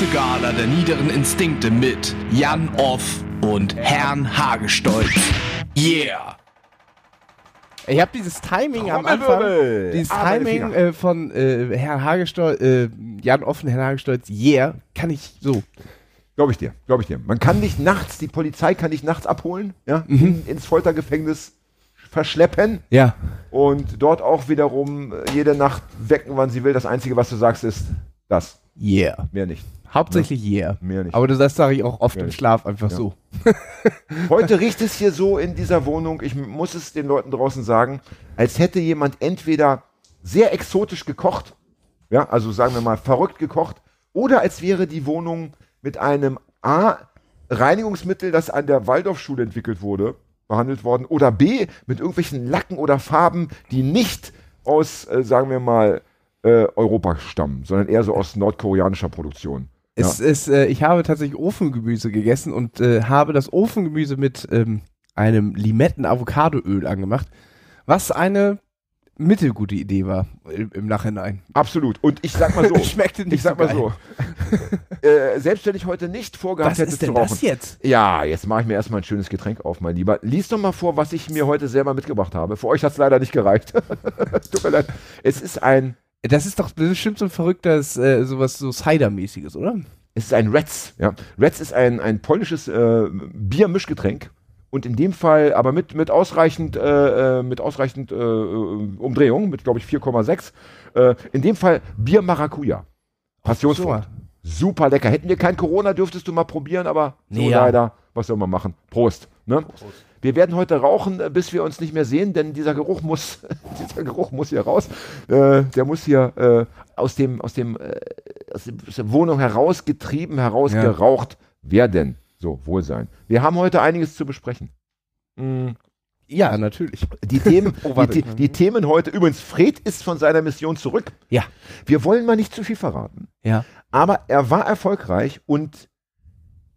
große Gala der niederen Instinkte mit Jan Off und Herrn Hagestolz. Yeah! Ich habe dieses Timing am Anfang, dieses Ah, Timing äh, von äh, Herrn Hagestolz, äh, Jan Offen, Herrn Hagestolz, yeah, kann ich so. Glaube ich dir, glaube ich dir. Man kann dich nachts, die Polizei kann dich nachts abholen, ja, in, ins Foltergefängnis verschleppen Ja. und dort auch wiederum äh, jede Nacht wecken, wann sie will. Das Einzige, was du sagst, ist das. Yeah. Mehr nicht. Hauptsächlich yeah. Mehr nicht. Aber das sage ich auch oft Ja. im Schlaf einfach Ja. so. Heute riecht es hier so in dieser Wohnung, ich muss es den Leuten draußen sagen, als hätte jemand entweder sehr exotisch gekocht, ja, also sagen wir mal verrückt gekocht, oder als wäre die Wohnung mit einem A Reinigungsmittel, das an der Waldorfschule entwickelt wurde, behandelt worden, oder B mit irgendwelchen Lacken oder Farben, die nicht aus, äh, sagen wir mal, äh, Europa stammen, sondern eher so aus nordkoreanischer Produktion. Es ist, äh, ich habe tatsächlich Ofengemüse gegessen und äh, habe das Ofengemüse mit ähm, einem Limetten-Avocadoöl angemacht, was eine mittelgute Idee war im, im Nachhinein. Absolut. Und ich sag mal so, Schmeckte nicht ich sag so mal so, äh, selbst wenn ich heute nicht vorgehabt Was hätte ist zu denn rauchen. das jetzt? Ja, jetzt mache ich mir erstmal ein schönes Getränk auf, mein Lieber. Lies doch mal vor, was ich mir heute selber mitgebracht habe. Für euch hat es leider nicht gereicht. Tut mir leid. Es ist ein, Das ist doch bestimmt so ein verrücktes, äh, sowas so Cider-mäßiges, oder? es ist ein Retz. Ja. Retz ist ein, ein polnisches äh, Biermischgetränk. Und in dem Fall aber mit, mit ausreichend, äh, äh, mit ausreichend äh, Umdrehung, mit glaube ich 4,6. Äh, in dem Fall Bier Maracuja. Passionsfrucht. Super lecker. Hätten wir kein Corona, dürftest du mal probieren, aber so Nee, ja. leider. Was soll man machen? Prost. Ne? Wir werden heute rauchen, äh, bis wir uns nicht mehr sehen, denn dieser Geruch muss, dieser Geruch muss hier raus. Äh, der muss hier äh, aus, dem, aus, dem, äh, aus, der Wohnung herausgetrieben, herausgeraucht werden. So, Wohlsein. Wir haben heute einiges zu besprechen. Mm, Ja, natürlich. Die Themen, Oh, die, die Themen heute, übrigens, Fred ist von seiner Mission zurück. Ja. Wir wollen mal nicht zu viel verraten. Ja. Aber er war erfolgreich und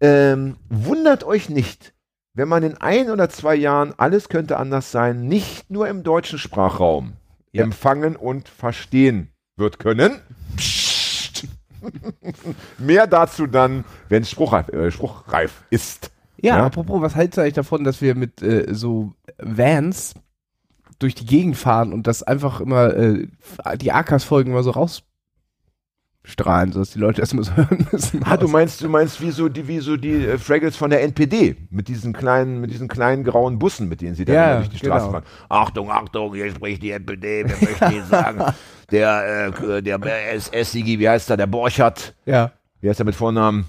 ähm, wundert euch nicht, wenn man in ein oder zwei Jahren, alles könnte anders sein, nicht nur im deutschen Sprachraum Ja. empfangen und verstehen wird können. Psst. Mehr dazu dann, wenn es spruchreif, äh, spruchreif ist. Ja, Ja. apropos, was hältst du eigentlich davon, dass wir mit äh, so Vans durch die Gegend fahren und das einfach immer, äh, die AKs-Folgen immer so rausstrahlen, sodass die Leute erstmal so hören müssen. Ah, du meinst, du meinst wie so die, wie so die äh, Fraggles von der NPD mit diesen kleinen, mit diesen kleinen grauen Bussen, mit denen sie dann Ja, durch die Straßen genau. fahren. Achtung, Achtung, hier spricht die NPD, wir möchten Ihnen sagen, der, äh, der SS-Sigi, wie heißt er, der Borchardt, ja. wie heißt er mit Vornamen?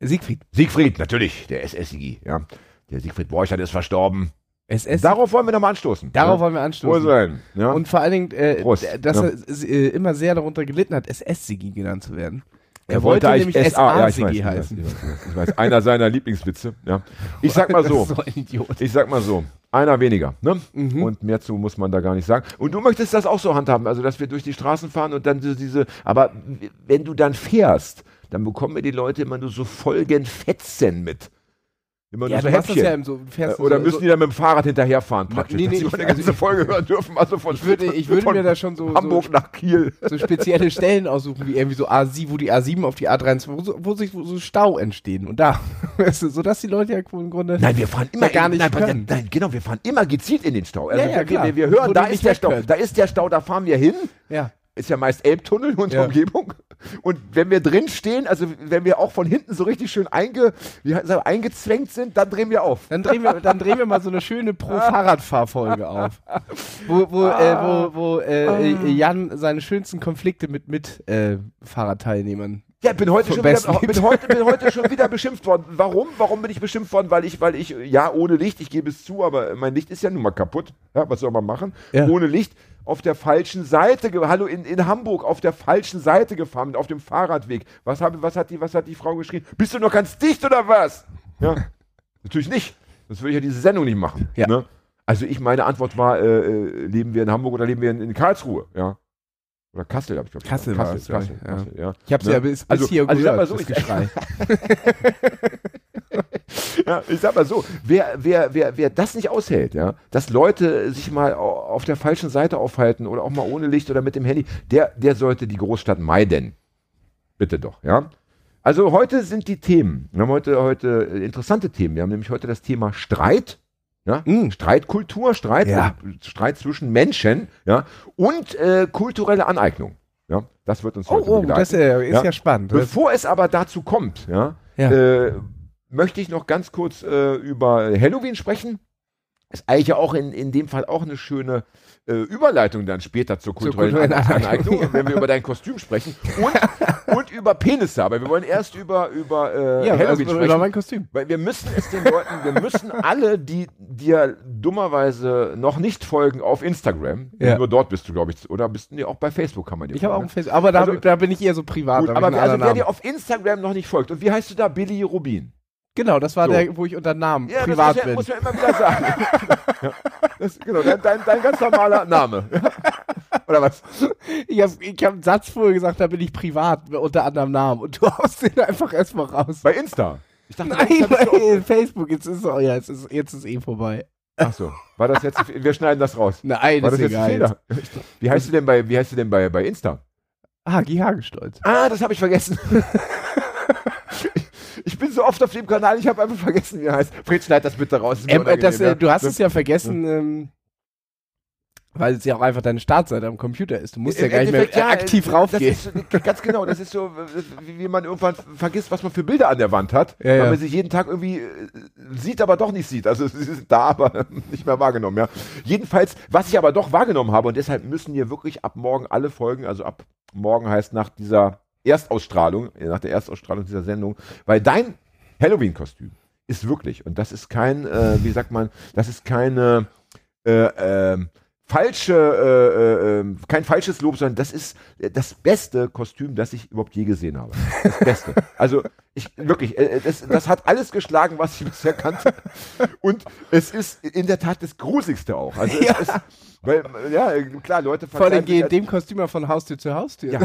Siegfried. Siegfried, natürlich, der SS-Sigi, ja. Der Siegfried Borchardt ist verstorben. SS. Darauf wollen wir nochmal anstoßen. Darauf ja? wollen wir anstoßen. Wohl sein, ja. Und vor allen Dingen, äh, Prost. dass Ja. er äh, immer sehr darunter gelitten hat, SS-Sigi genannt zu werden. Er wollte eigentlich nämlich SA-Sigi heißen. ich weiß, ich weiß, ich weiß. Einer seiner Lieblingswitze, ja. Ich sag mal so. So. Ich sag mal so, einer weniger, ne? Mhm. Und mehr zu muss man da gar nicht sagen. Und du möchtest das auch so handhaben, also dass wir durch die Straßen fahren und dann so diese, aber wenn du dann fährst, dann bekommen wir die Leute immer nur so Folgenfetzen mit. Immer Ja, nur so ja Häppchen. im so, Äh, Oder so, müssen die dann mit dem Fahrrad hinterherfahren praktisch, Nee, dass nee, die eine also ganze Folge hören dürfen, also von, Ich würde, ich würde mir da schon so, Hamburg nach Kiel. so spezielle Stellen aussuchen, wie irgendwie so A7, wo die A7 auf die A23, wo, wo sich wo so Stau entstehen. Und da, weißt du, sodass die Leute ja im Grunde. Nein, wir fahren immer Ja, gar nicht nein, können. nein, genau, wir fahren immer gezielt in den Stau. Also Ja, ja, wir, klar. wir, wir hören, Wo da ist der Stau, können. da ist der Stau, da fahren wir hin. Ja. Ist ja meist Elbtunnel und Ja. Umgebung. Und wenn wir drin stehen, also wenn wir auch von hinten so richtig schön einge, das, eingezwängt sind, dann drehen wir auf. Dann drehen wir, dann drehen wir mal so eine schöne Pro-Fahrradfahrfolge auf. Wo, wo, äh, wo, wo äh, äh, Jan seine schönsten Konflikte mit, mit äh, Fahrradteilnehmern. Ja, bin heute, schon wieder, bin, heute, bin heute schon wieder beschimpft worden. Warum? Warum bin ich beschimpft worden? Weil ich, weil ich, ja, ohne Licht, ich gebe es zu, aber mein Licht ist ja nun mal kaputt. Ja, was soll man machen? Ja. Ohne Licht auf der falschen Seite, hallo, in, in Hamburg auf der falschen Seite gefahren, auf dem Fahrradweg. Was, hab, was, hat die, was hat die Frau geschrien? Bist du noch ganz dicht oder was? Ja, natürlich nicht. Das würde ich ja diese Sendung nicht machen. Ja. Ne? Also ich, meine Antwort war, äh, äh, leben wir in Hamburg oder leben wir in, in Karlsruhe? Ja. Oder Kassel, habe ich glaube Kassel Kassel, es, Kassel, ja. Kassel, ja. Ich hab's Ne? ja bis, bis Also- hier also ich sag gehört, mal so, das ich- Geschrei. Ja, ich sag mal so, wer, wer, wer, wer das nicht aushält, ja, dass Leute sich mal au- auf der falschen Seite aufhalten oder auch mal ohne Licht oder mit dem Handy, der, der sollte die Großstadt meiden. Bitte doch, ja. Also heute sind die Themen. Wir haben heute, heute interessante Themen. Wir haben nämlich heute das Thema Streit. Ja? Mm. Streitkultur, Streit, Ja. Streit zwischen Menschen, ja, und äh, kulturelle Aneignung. Ja, das wird uns Oh, heute oh begleiten. das äh, ist Ja. ja, spannend. Bevor es aber dazu kommt, ja, Ja. Äh, möchte ich noch ganz kurz äh, über Halloween sprechen. Ist eigentlich ja auch in, in dem Fall auch eine schöne äh, Überleitung dann später zur kulturellen, kulturellen An- Aneignung. Aneignung, wenn wir über dein Kostüm sprechen und, und über Penisse. Aber wir wollen erst über, über äh, ja, Halloween also, sprechen. über mein Kostüm. Weil wir müssen es den Leuten, wir müssen alle, die dir dummerweise noch nicht folgen auf Instagram, Ja. nur dort bist du, glaube ich, oder bist du nee, auch bei Facebook kann man dir Ich habe auch ein Facebook, aber da, Also- hab da bin ich eher so privat. Gut, aber also, wer dir auf Instagram noch nicht folgt, und wie heißt du da? Billy Rubin. Genau, das war So. der, wo ich unter Namen Ja, privat das muss, bin. ja, muss man immer wieder sagen. ja, das, genau, dein, dein, dein ganz normaler Name. Oder was? Ich habe ich hab einen Satz vorher gesagt, da bin ich privat unter anderem Namen und du haust den einfach erstmal raus. Bei Insta. Ich dachte, Nein, bei Facebook, jetzt ist, oh ja, jetzt ist, jetzt ist eh vorbei. Ach so, war das jetzt, wir schneiden das raus. Nein, War ist das jetzt ein egal. Wie heißt du denn bei, wie heißt du denn bei, bei Insta? Hagi Hagestolz. Ah, das habe ich vergessen. ich bin so oft auf dem Kanal, ich habe einfach vergessen, wie er heißt. Fred, schneid das bitte raus. Ähm, äh, das, äh, du hast ja. es ja vergessen, ähm, weil es ja auch einfach deine Startseite am Computer ist. Du musst ja Im gar nicht mehr Endeffekt, ja, aktiv äh, raufgehen. Ist, ganz genau, das ist so, wie, man irgendwann vergisst, was man für Bilder an der Wand hat, Ja, weil ja. man sich jeden Tag irgendwie sieht, aber doch nicht sieht. Also sie ist da, aber nicht mehr wahrgenommen. Ja. Jedenfalls, was ich aber doch wahrgenommen habe, und deshalb müssen hier wirklich ab morgen alle Folgen, also ab morgen heißt nach dieser Erstausstrahlung, äh, nach der Erstausstrahlung dieser Sendung, weil dein Halloween-Kostüm ist wirklich, und das ist kein, äh, wie sagt man, das ist keine äh, ähm, falsche, äh, äh, ähm, kein falsches Lob, sondern das ist äh, das beste Kostüm, das ich überhaupt je gesehen habe. Das Beste. Also ich wirklich, äh, das, das hat alles geschlagen, was ich bisher kannte. Und es ist in der Tat das Gruseligste auch. Also Ja. es ist, weil, ja, klar, Leute Vor allem gehen dem Kostüm ja von Haustür zu Haustür. ja.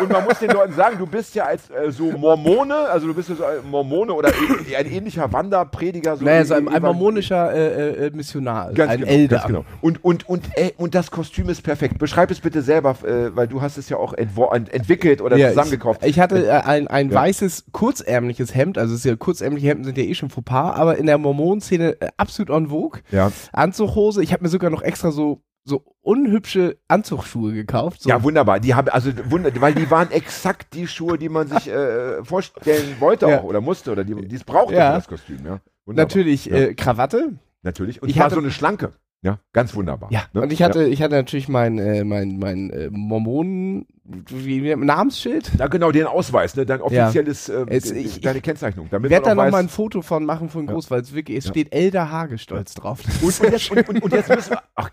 Und man muss den Leuten sagen, du bist ja als äh, so Mormone, also du bist ja so ein Mormone oder ä- ein ähnlicher Wanderprediger. So naja, so ein, ein mormonischer äh, äh, Missionar, Ganz ein genau, Elder. Genau. Und, und, und, äh, und das Kostüm ist perfekt. Beschreib es bitte selber, äh, weil du hast es ja auch ent entwickelt oder Ja, zusammengekauft. Ich, ich hatte äh, ein, ein Ja. weißes, kurzärmliches Hemd, also es ist ja, kurzärmliche Hemden sind ja eh schon Fauxpas, aber in der Mormonenszene äh, absolut en vogue. ja. Anzughose, ich habe mir sogar noch extra so, so unhübsche Anzugsschuhe gekauft. So. ja, wunderbar. Die haben, also, wunder, weil die waren exakt die Schuhe, die man sich äh, vorstellen wollte Ja. auch oder musste oder die, die es brauchte Ja. für das Kostüm. Ja. Wunderbar. Natürlich äh, Krawatte. Natürlich. Und Ich hatte- so eine schlanke. Ja, ganz wunderbar. Ja. Ne? Und ich hatte, ich hatte natürlich mein, äh, mein, mein äh, Mormonen, wie, wie, Namensschild. Ja, genau, den Ausweis, ne? dein offizielles, äh, Es- ich- deine Kennzeichnung. Ich Damit werde da man auch noch mal weiß, ein Foto von machen von Ja. groß, weil es wirklich, es Ja. steht Elder Hagestolz drauf. Und, und, jetzt, und, und, und jetzt müssen wir, ach,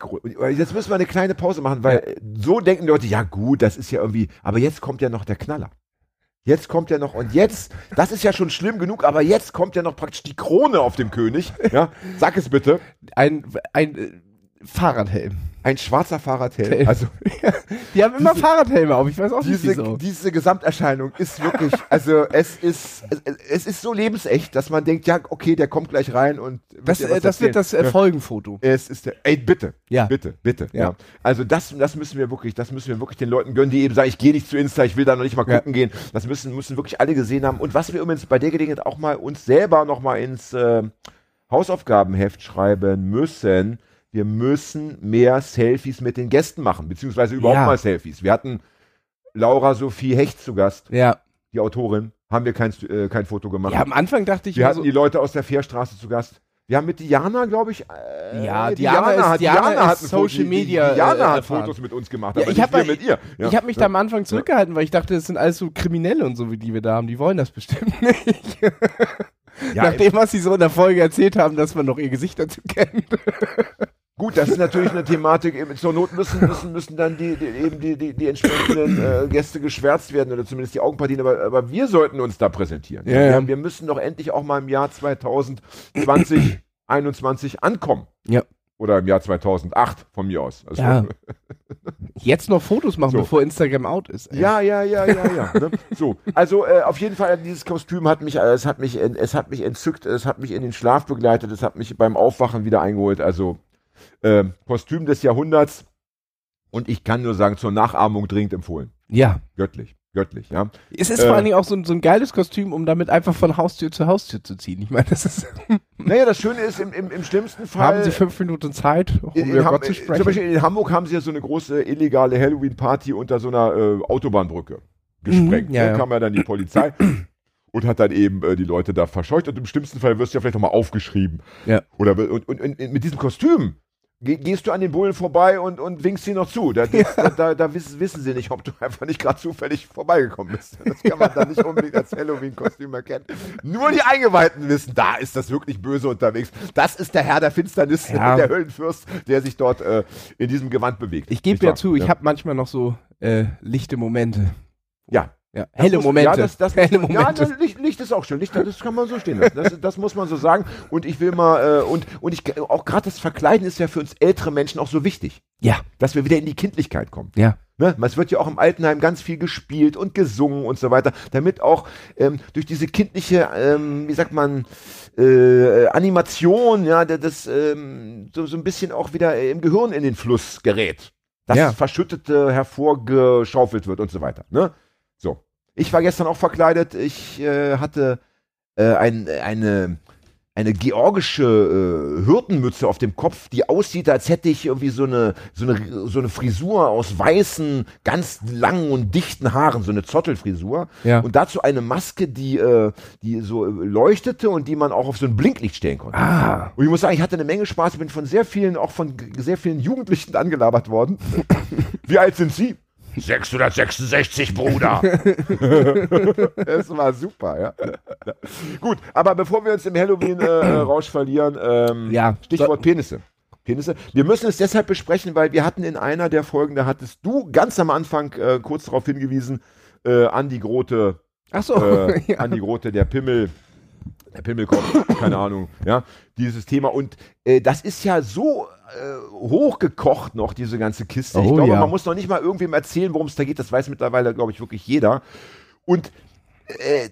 jetzt müssen wir eine kleine Pause machen, weil äh, so denken die Leute, ja gut, das ist ja irgendwie, aber jetzt kommt ja noch der Knaller. Jetzt kommt ja noch, und jetzt, das ist ja schon schlimm genug, aber jetzt kommt ja noch praktisch die Krone auf dem König. Ja, sag es bitte. ein, ein äh, Fahrradhelm. Ein schwarzer Fahrradhelm. Also Die haben immer Diese- Fahrradhelme auf, ich weiß auch nicht diese, wieso. diese Gesamterscheinung ist wirklich, also es ist, es, ist so lebensecht, dass man denkt, ja, okay, der kommt gleich rein und wird Das, äh, das wird das äh. Folgenfoto. Es ist der, ey, bitte, Ja. bitte, bitte, ja. Ja. Also das, das müssen wir wirklich, das müssen wir wirklich den Leuten gönnen, die eben sagen, ich gehe nicht zu Insta, ich will da noch nicht mal Ja. gucken gehen. Das müssen, müssen wirklich alle gesehen haben. Und was wir übrigens bei der Gelegenheit auch mal uns selber noch mal ins äh, Hausaufgabenheft schreiben müssen, wir müssen mehr Selfies mit den Gästen machen, beziehungsweise überhaupt Ja. mal Selfies. Wir hatten Laura Sophie Hecht zu Gast, Ja. die Autorin, haben wir kein, äh, kein Foto gemacht. ja, am Anfang dachte ich wir hatten so, die Leute aus der Fährstraße zu Gast. Wir haben mit Diana, glaube ich, äh, Ja, Diana ist- hat, Diana ist hat Foto- Social die- Media, Diana äh, hat. Fotos mit uns gemacht, Ja, aber ich hab mit ihr. Ja. ich habe mich da am Anfang zurückgehalten, weil ich dachte, das sind alles so Kriminelle und so, wie die wir da haben. Die wollen das bestimmt nicht. ja, Nachdem, was sie so in der Folge erzählt haben, dass man noch ihr Gesicht dazu kennt. Gut, das ist natürlich eine Thematik. Eben, zur Not müssen, müssen, müssen dann die, die, eben die, die, die entsprechenden äh, Gäste geschwärzt werden oder zumindest die Augenpartien, aber, aber wir sollten uns da präsentieren. Ja, ja. Wir, wir müssen doch endlich auch mal im Jahr 2020, 21 ankommen. Ja. Oder im Jahr 2008 von mir aus. Also, Ja. Jetzt noch Fotos machen, So. bevor Instagram out ist. ey. Ja, ja, ja, ja, ja. ne? So, also äh, auf jeden Fall dieses Kostüm hat mich, äh, es hat mich, es hat mich entzückt, es hat mich in den Schlaf begleitet, es hat mich beim Aufwachen wieder eingeholt. Also äh, Kostüm des Jahrhunderts und ich kann nur sagen, zur Nachahmung dringend empfohlen. Ja. Göttlich, göttlich, ja. Es ist Äh. vor allen Dingen auch so, ein- so ein geiles Kostüm, um damit einfach von Haustür zu Haustür zu ziehen. Ich meine, das ist. Naja, das Schöne ist, im, im, im schlimmsten Fall. haben Sie fünf Minuten Zeit, um in, über Gott zu äh, sprechen? zum Beispiel in Hamburg haben sie ja so eine große illegale Halloween-Party unter so einer äh, Autobahnbrücke gesprengt. Mhm, ja, da ja. kam ja dann die Polizei und hat dann eben äh, die Leute da verscheucht und im schlimmsten Fall wirst du ja vielleicht nochmal aufgeschrieben. Ja. Oder und, und, und mit diesem Kostüm gehst du an den Bullen vorbei und, und winkst sie noch zu. Da, da, da, da wissen, wissen sie nicht, ob du einfach nicht gerade zufällig vorbeigekommen bist. Das kann man dann nicht unbedingt als Halloween-Kostüm erkennen. Nur die Eingeweihten wissen, da ist das wirklich böse unterwegs. Das ist der Herr der Finsternis, Ja. der Höllenfürst, der sich dort äh, in diesem Gewand bewegt. Ich gebe ja zu, ich habe manchmal noch so äh, lichte Momente. Ja. Ja, Das helle muss- Momente. Ja, das, das helle muss, Momente. Ja, das Licht, Licht ist auch schön. Licht, das kann man so stehen lassen. Das, das muss man so sagen. Und ich will mal, äh, und, und ich, auch gerade das Verkleiden ist ja für uns ältere Menschen auch so wichtig, ja, dass wir wieder in die Kindlichkeit kommen. ja. Ne? Es wird ja auch im Altenheim ganz viel gespielt und gesungen und so weiter, damit auch ähm, durch diese kindliche, ähm, wie sagt man, äh, Animation, ja, das ähm, so, so ein bisschen auch wieder im Gehirn in den Fluss gerät. Dass Ja. das Verschüttete hervorgeschaufelt wird und so weiter. Ne? Ich war gestern auch verkleidet. Ich äh, hatte äh, ein, eine, eine georgische äh, Hürdenmütze auf dem Kopf, die aussieht, als hätte ich irgendwie so eine, so eine, so eine Frisur aus weißen, ganz langen und dichten Haaren, so eine Zottelfrisur. Ja. Und dazu eine Maske, die, äh, die so äh, leuchtete und die man auch auf so ein Blinklicht stellen konnte. Ah. Und ich muss sagen, ich hatte eine Menge Spaß, ich bin von sehr vielen, auch von sehr vielen Jugendlichen angelabert worden. Wie alt sind Sie? 666, Bruder. das war super, ja. Gut, aber bevor wir uns im Halloween-Rausch verlieren, ähm, Ja. Stichwort Penisse. Penisse. Wir müssen es deshalb besprechen, weil wir hatten in einer der Folgen, da hattest du ganz am Anfang äh, kurz darauf hingewiesen, äh, Andi Grote, Ach so. äh, ja. Andi Grote, der Pimmel, der Pimmelkopf, keine Ahnung, ja, dieses Thema. Und äh, das ist ja so äh, hochgekocht noch, diese ganze Kiste. ich Oh, glaube, ja. man muss noch nicht mal irgendwem erzählen, worum es da geht. Das weiß mittlerweile, glaube ich, wirklich jeder. Und äh,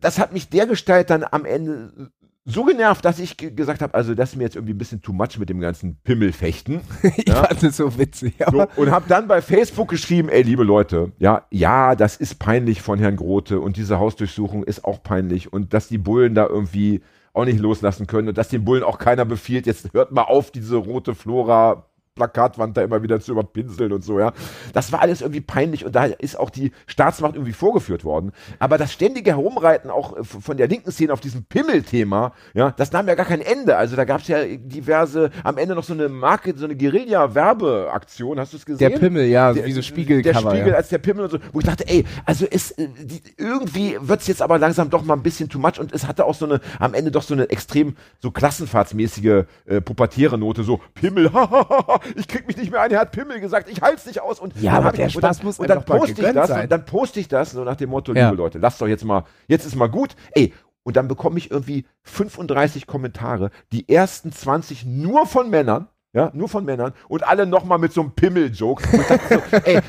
das hat mich dergestalt dann am Ende so genervt, dass ich ge- gesagt habe, also das ist mir jetzt irgendwie ein bisschen too much mit dem ganzen Pimmelfechten. ich ja. fand es so witzig. So, und habe dann bei Facebook geschrieben, ey, liebe Leute, ja, ja, das ist peinlich von Herrn Grote und diese Hausdurchsuchung ist auch peinlich und dass die Bullen da irgendwie auch nicht loslassen können und dass den Bullen auch keiner befiehlt, jetzt hört mal auf, diese rote Flora Plakatwand da immer wieder zu überpinseln und so, ja. Das war alles irgendwie peinlich und da ist auch die Staatsmacht irgendwie vorgeführt worden. Aber das ständige Herumreiten auch von der linken Szene auf diesem Pimmel-Thema, ja, das nahm ja gar kein Ende. Also da gab es ja diverse, am Ende noch so eine Marke, so eine Guerilla-Werbeaktion, hast du es gesehen? der Pimmel, ja, Der- wie so Der Spiegelcover. Spiegel ja. als der Pimmel und so, wo ich dachte, ey, also ist, äh, die, irgendwie wird's jetzt aber langsam doch mal ein bisschen too much und es hatte auch so eine, am Ende doch so eine extrem, so klassenfahrtsmäßige, äh, pubertäre Note, so Pimmel, hahaha, ich krieg mich nicht mehr ein, er hat Pimmel gesagt, ich halt's nicht aus und Ja, dann aber der ich, und dann, Spaß muss und dann poste ich das sein. und dann poste ich das so nach dem Motto, Ja. liebe Leute, lasst doch jetzt mal, jetzt ist mal gut, ey, und dann bekomme ich irgendwie 35 Kommentare, die ersten 20 nur von Männern, ja, nur von Männern und alle nochmal mit so einem Pimmel-Joke. So, ey,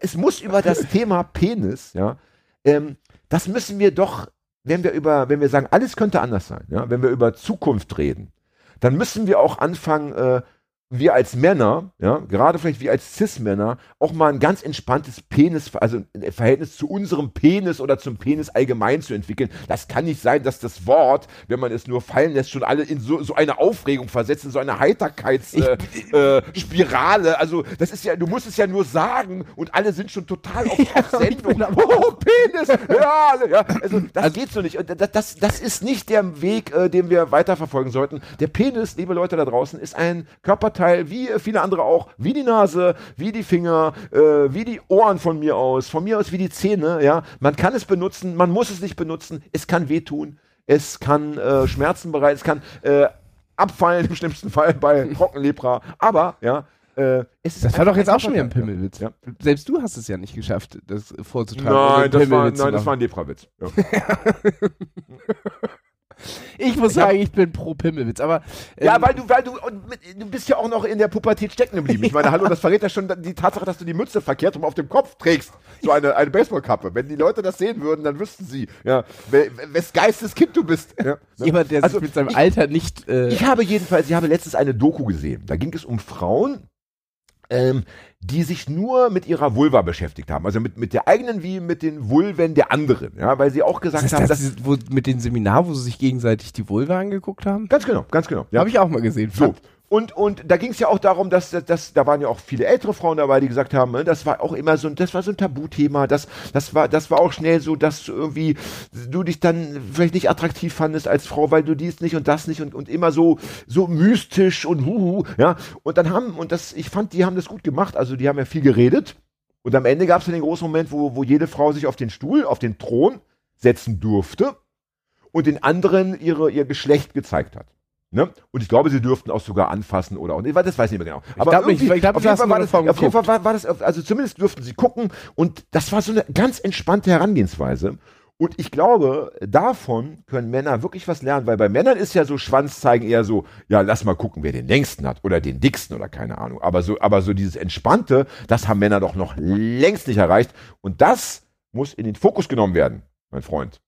es muss über das Thema Penis, ja, ähm, das müssen wir doch, wenn wir über, wenn wir sagen, alles könnte anders sein, ja, wenn wir über Zukunft reden, dann müssen wir auch anfangen, äh, wir als Männer, ja, gerade vielleicht wir als Cis-Männer, auch mal ein ganz entspanntes Penis, also ein Verhältnis zu unserem Penis oder zum Penis allgemein zu entwickeln. Das kann nicht sein, dass das Wort, wenn man es nur fallen lässt, schon alle in so, so eine Aufregung versetzt, in so eine Heiterkeitsspirale. Äh, Spirale. also, das ist ja, du musst es ja nur sagen und alle sind schon total auf, auf Sendung. Oh, Penis! Ja, ja, also, das geht so nicht. Und das, das, das ist nicht der Weg, äh, den wir weiterverfolgen sollten. Der Penis, liebe Leute da draußen, ist ein Körperteil, wie viele andere auch, wie die Nase, wie die Finger, äh, wie die Ohren von mir aus, von mir aus wie die Zähne, ja. Man kann es benutzen, man muss es nicht benutzen, es kann wehtun, es kann äh, Schmerzen bereiten, es kann äh, abfallen im schlimmsten Fall bei Trockenlepra, aber, ja, äh, es ist Das war doch jetzt auch schon wieder ein. Pimmelwitz. Ja. Selbst du hast es ja nicht geschafft, das vorzutragen. Nein, das war, nein, das war ein Lepra-Witz. Ja. Ich muss sagen, ich bin pro Pimmelwitz, aber ähm, Ja, weil du, weil du, du bist ja auch noch in der Pubertät stecken geblieben. Ich meine, hallo, das verrät ja schon die Tatsache, dass du die Mütze verkehrt rum auf dem Kopf trägst. So eine, eine Baseballkappe. Wenn die Leute das sehen würden, dann wüssten sie, ja, we- wes Geistes Kind du bist. Ja. jemand, der Also, sich mit seinem ich- Alter nicht äh, Ich habe jedenfalls, ich habe letztens eine Doku gesehen. Da ging es um Frauen, ähm, die sich nur mit ihrer Vulva beschäftigt haben. Also mit, mit der eigenen wie mit den Vulven der anderen. Ja, weil sie auch gesagt Das haben, heißt, dass. das, wo, mit dem Seminar, wo sie sich gegenseitig die Vulva angeguckt haben? Ganz genau, ganz genau. Ja. Habe ich auch mal gesehen. So. Und, und da ging es ja auch darum, dass, dass, dass da waren ja auch viele ältere Frauen dabei, die gesagt haben, ne, das war auch immer so, ein- das war so ein Tabuthema, das, das war, das war auch schnell so, dass du irgendwie du dich dann vielleicht nicht attraktiv fandest als Frau, weil du dies nicht und das nicht und, und immer so, so mystisch und huhu, ja. Und dann haben, und das, ich fand, die haben das gut gemacht, also die haben ja viel geredet. Und am Ende gab es den großen Moment, wo, wo jede Frau sich auf den Stuhl, auf den Thron setzen durfte und den anderen ihre, ihr Geschlecht gezeigt hat. Ne? Und ich glaube, sie dürften auch sogar anfassen oder auch nicht, das weiß ich nicht mehr genau. Aber glaub nicht, ich glaub, auf jeden Fall war das, auf jeden Fall war das, also zumindest dürften sie gucken und das war so eine ganz entspannte Herangehensweise. Und ich glaube, davon können Männer wirklich was lernen, weil bei Männern ist ja so Schwanz zeigen eher so, ja, lass mal gucken, wer den längsten hat oder den dicksten oder keine Ahnung. Aber so, aber so dieses Entspannte, das haben Männer doch noch längst nicht erreicht. Und das muss in den Fokus genommen werden, mein Freund.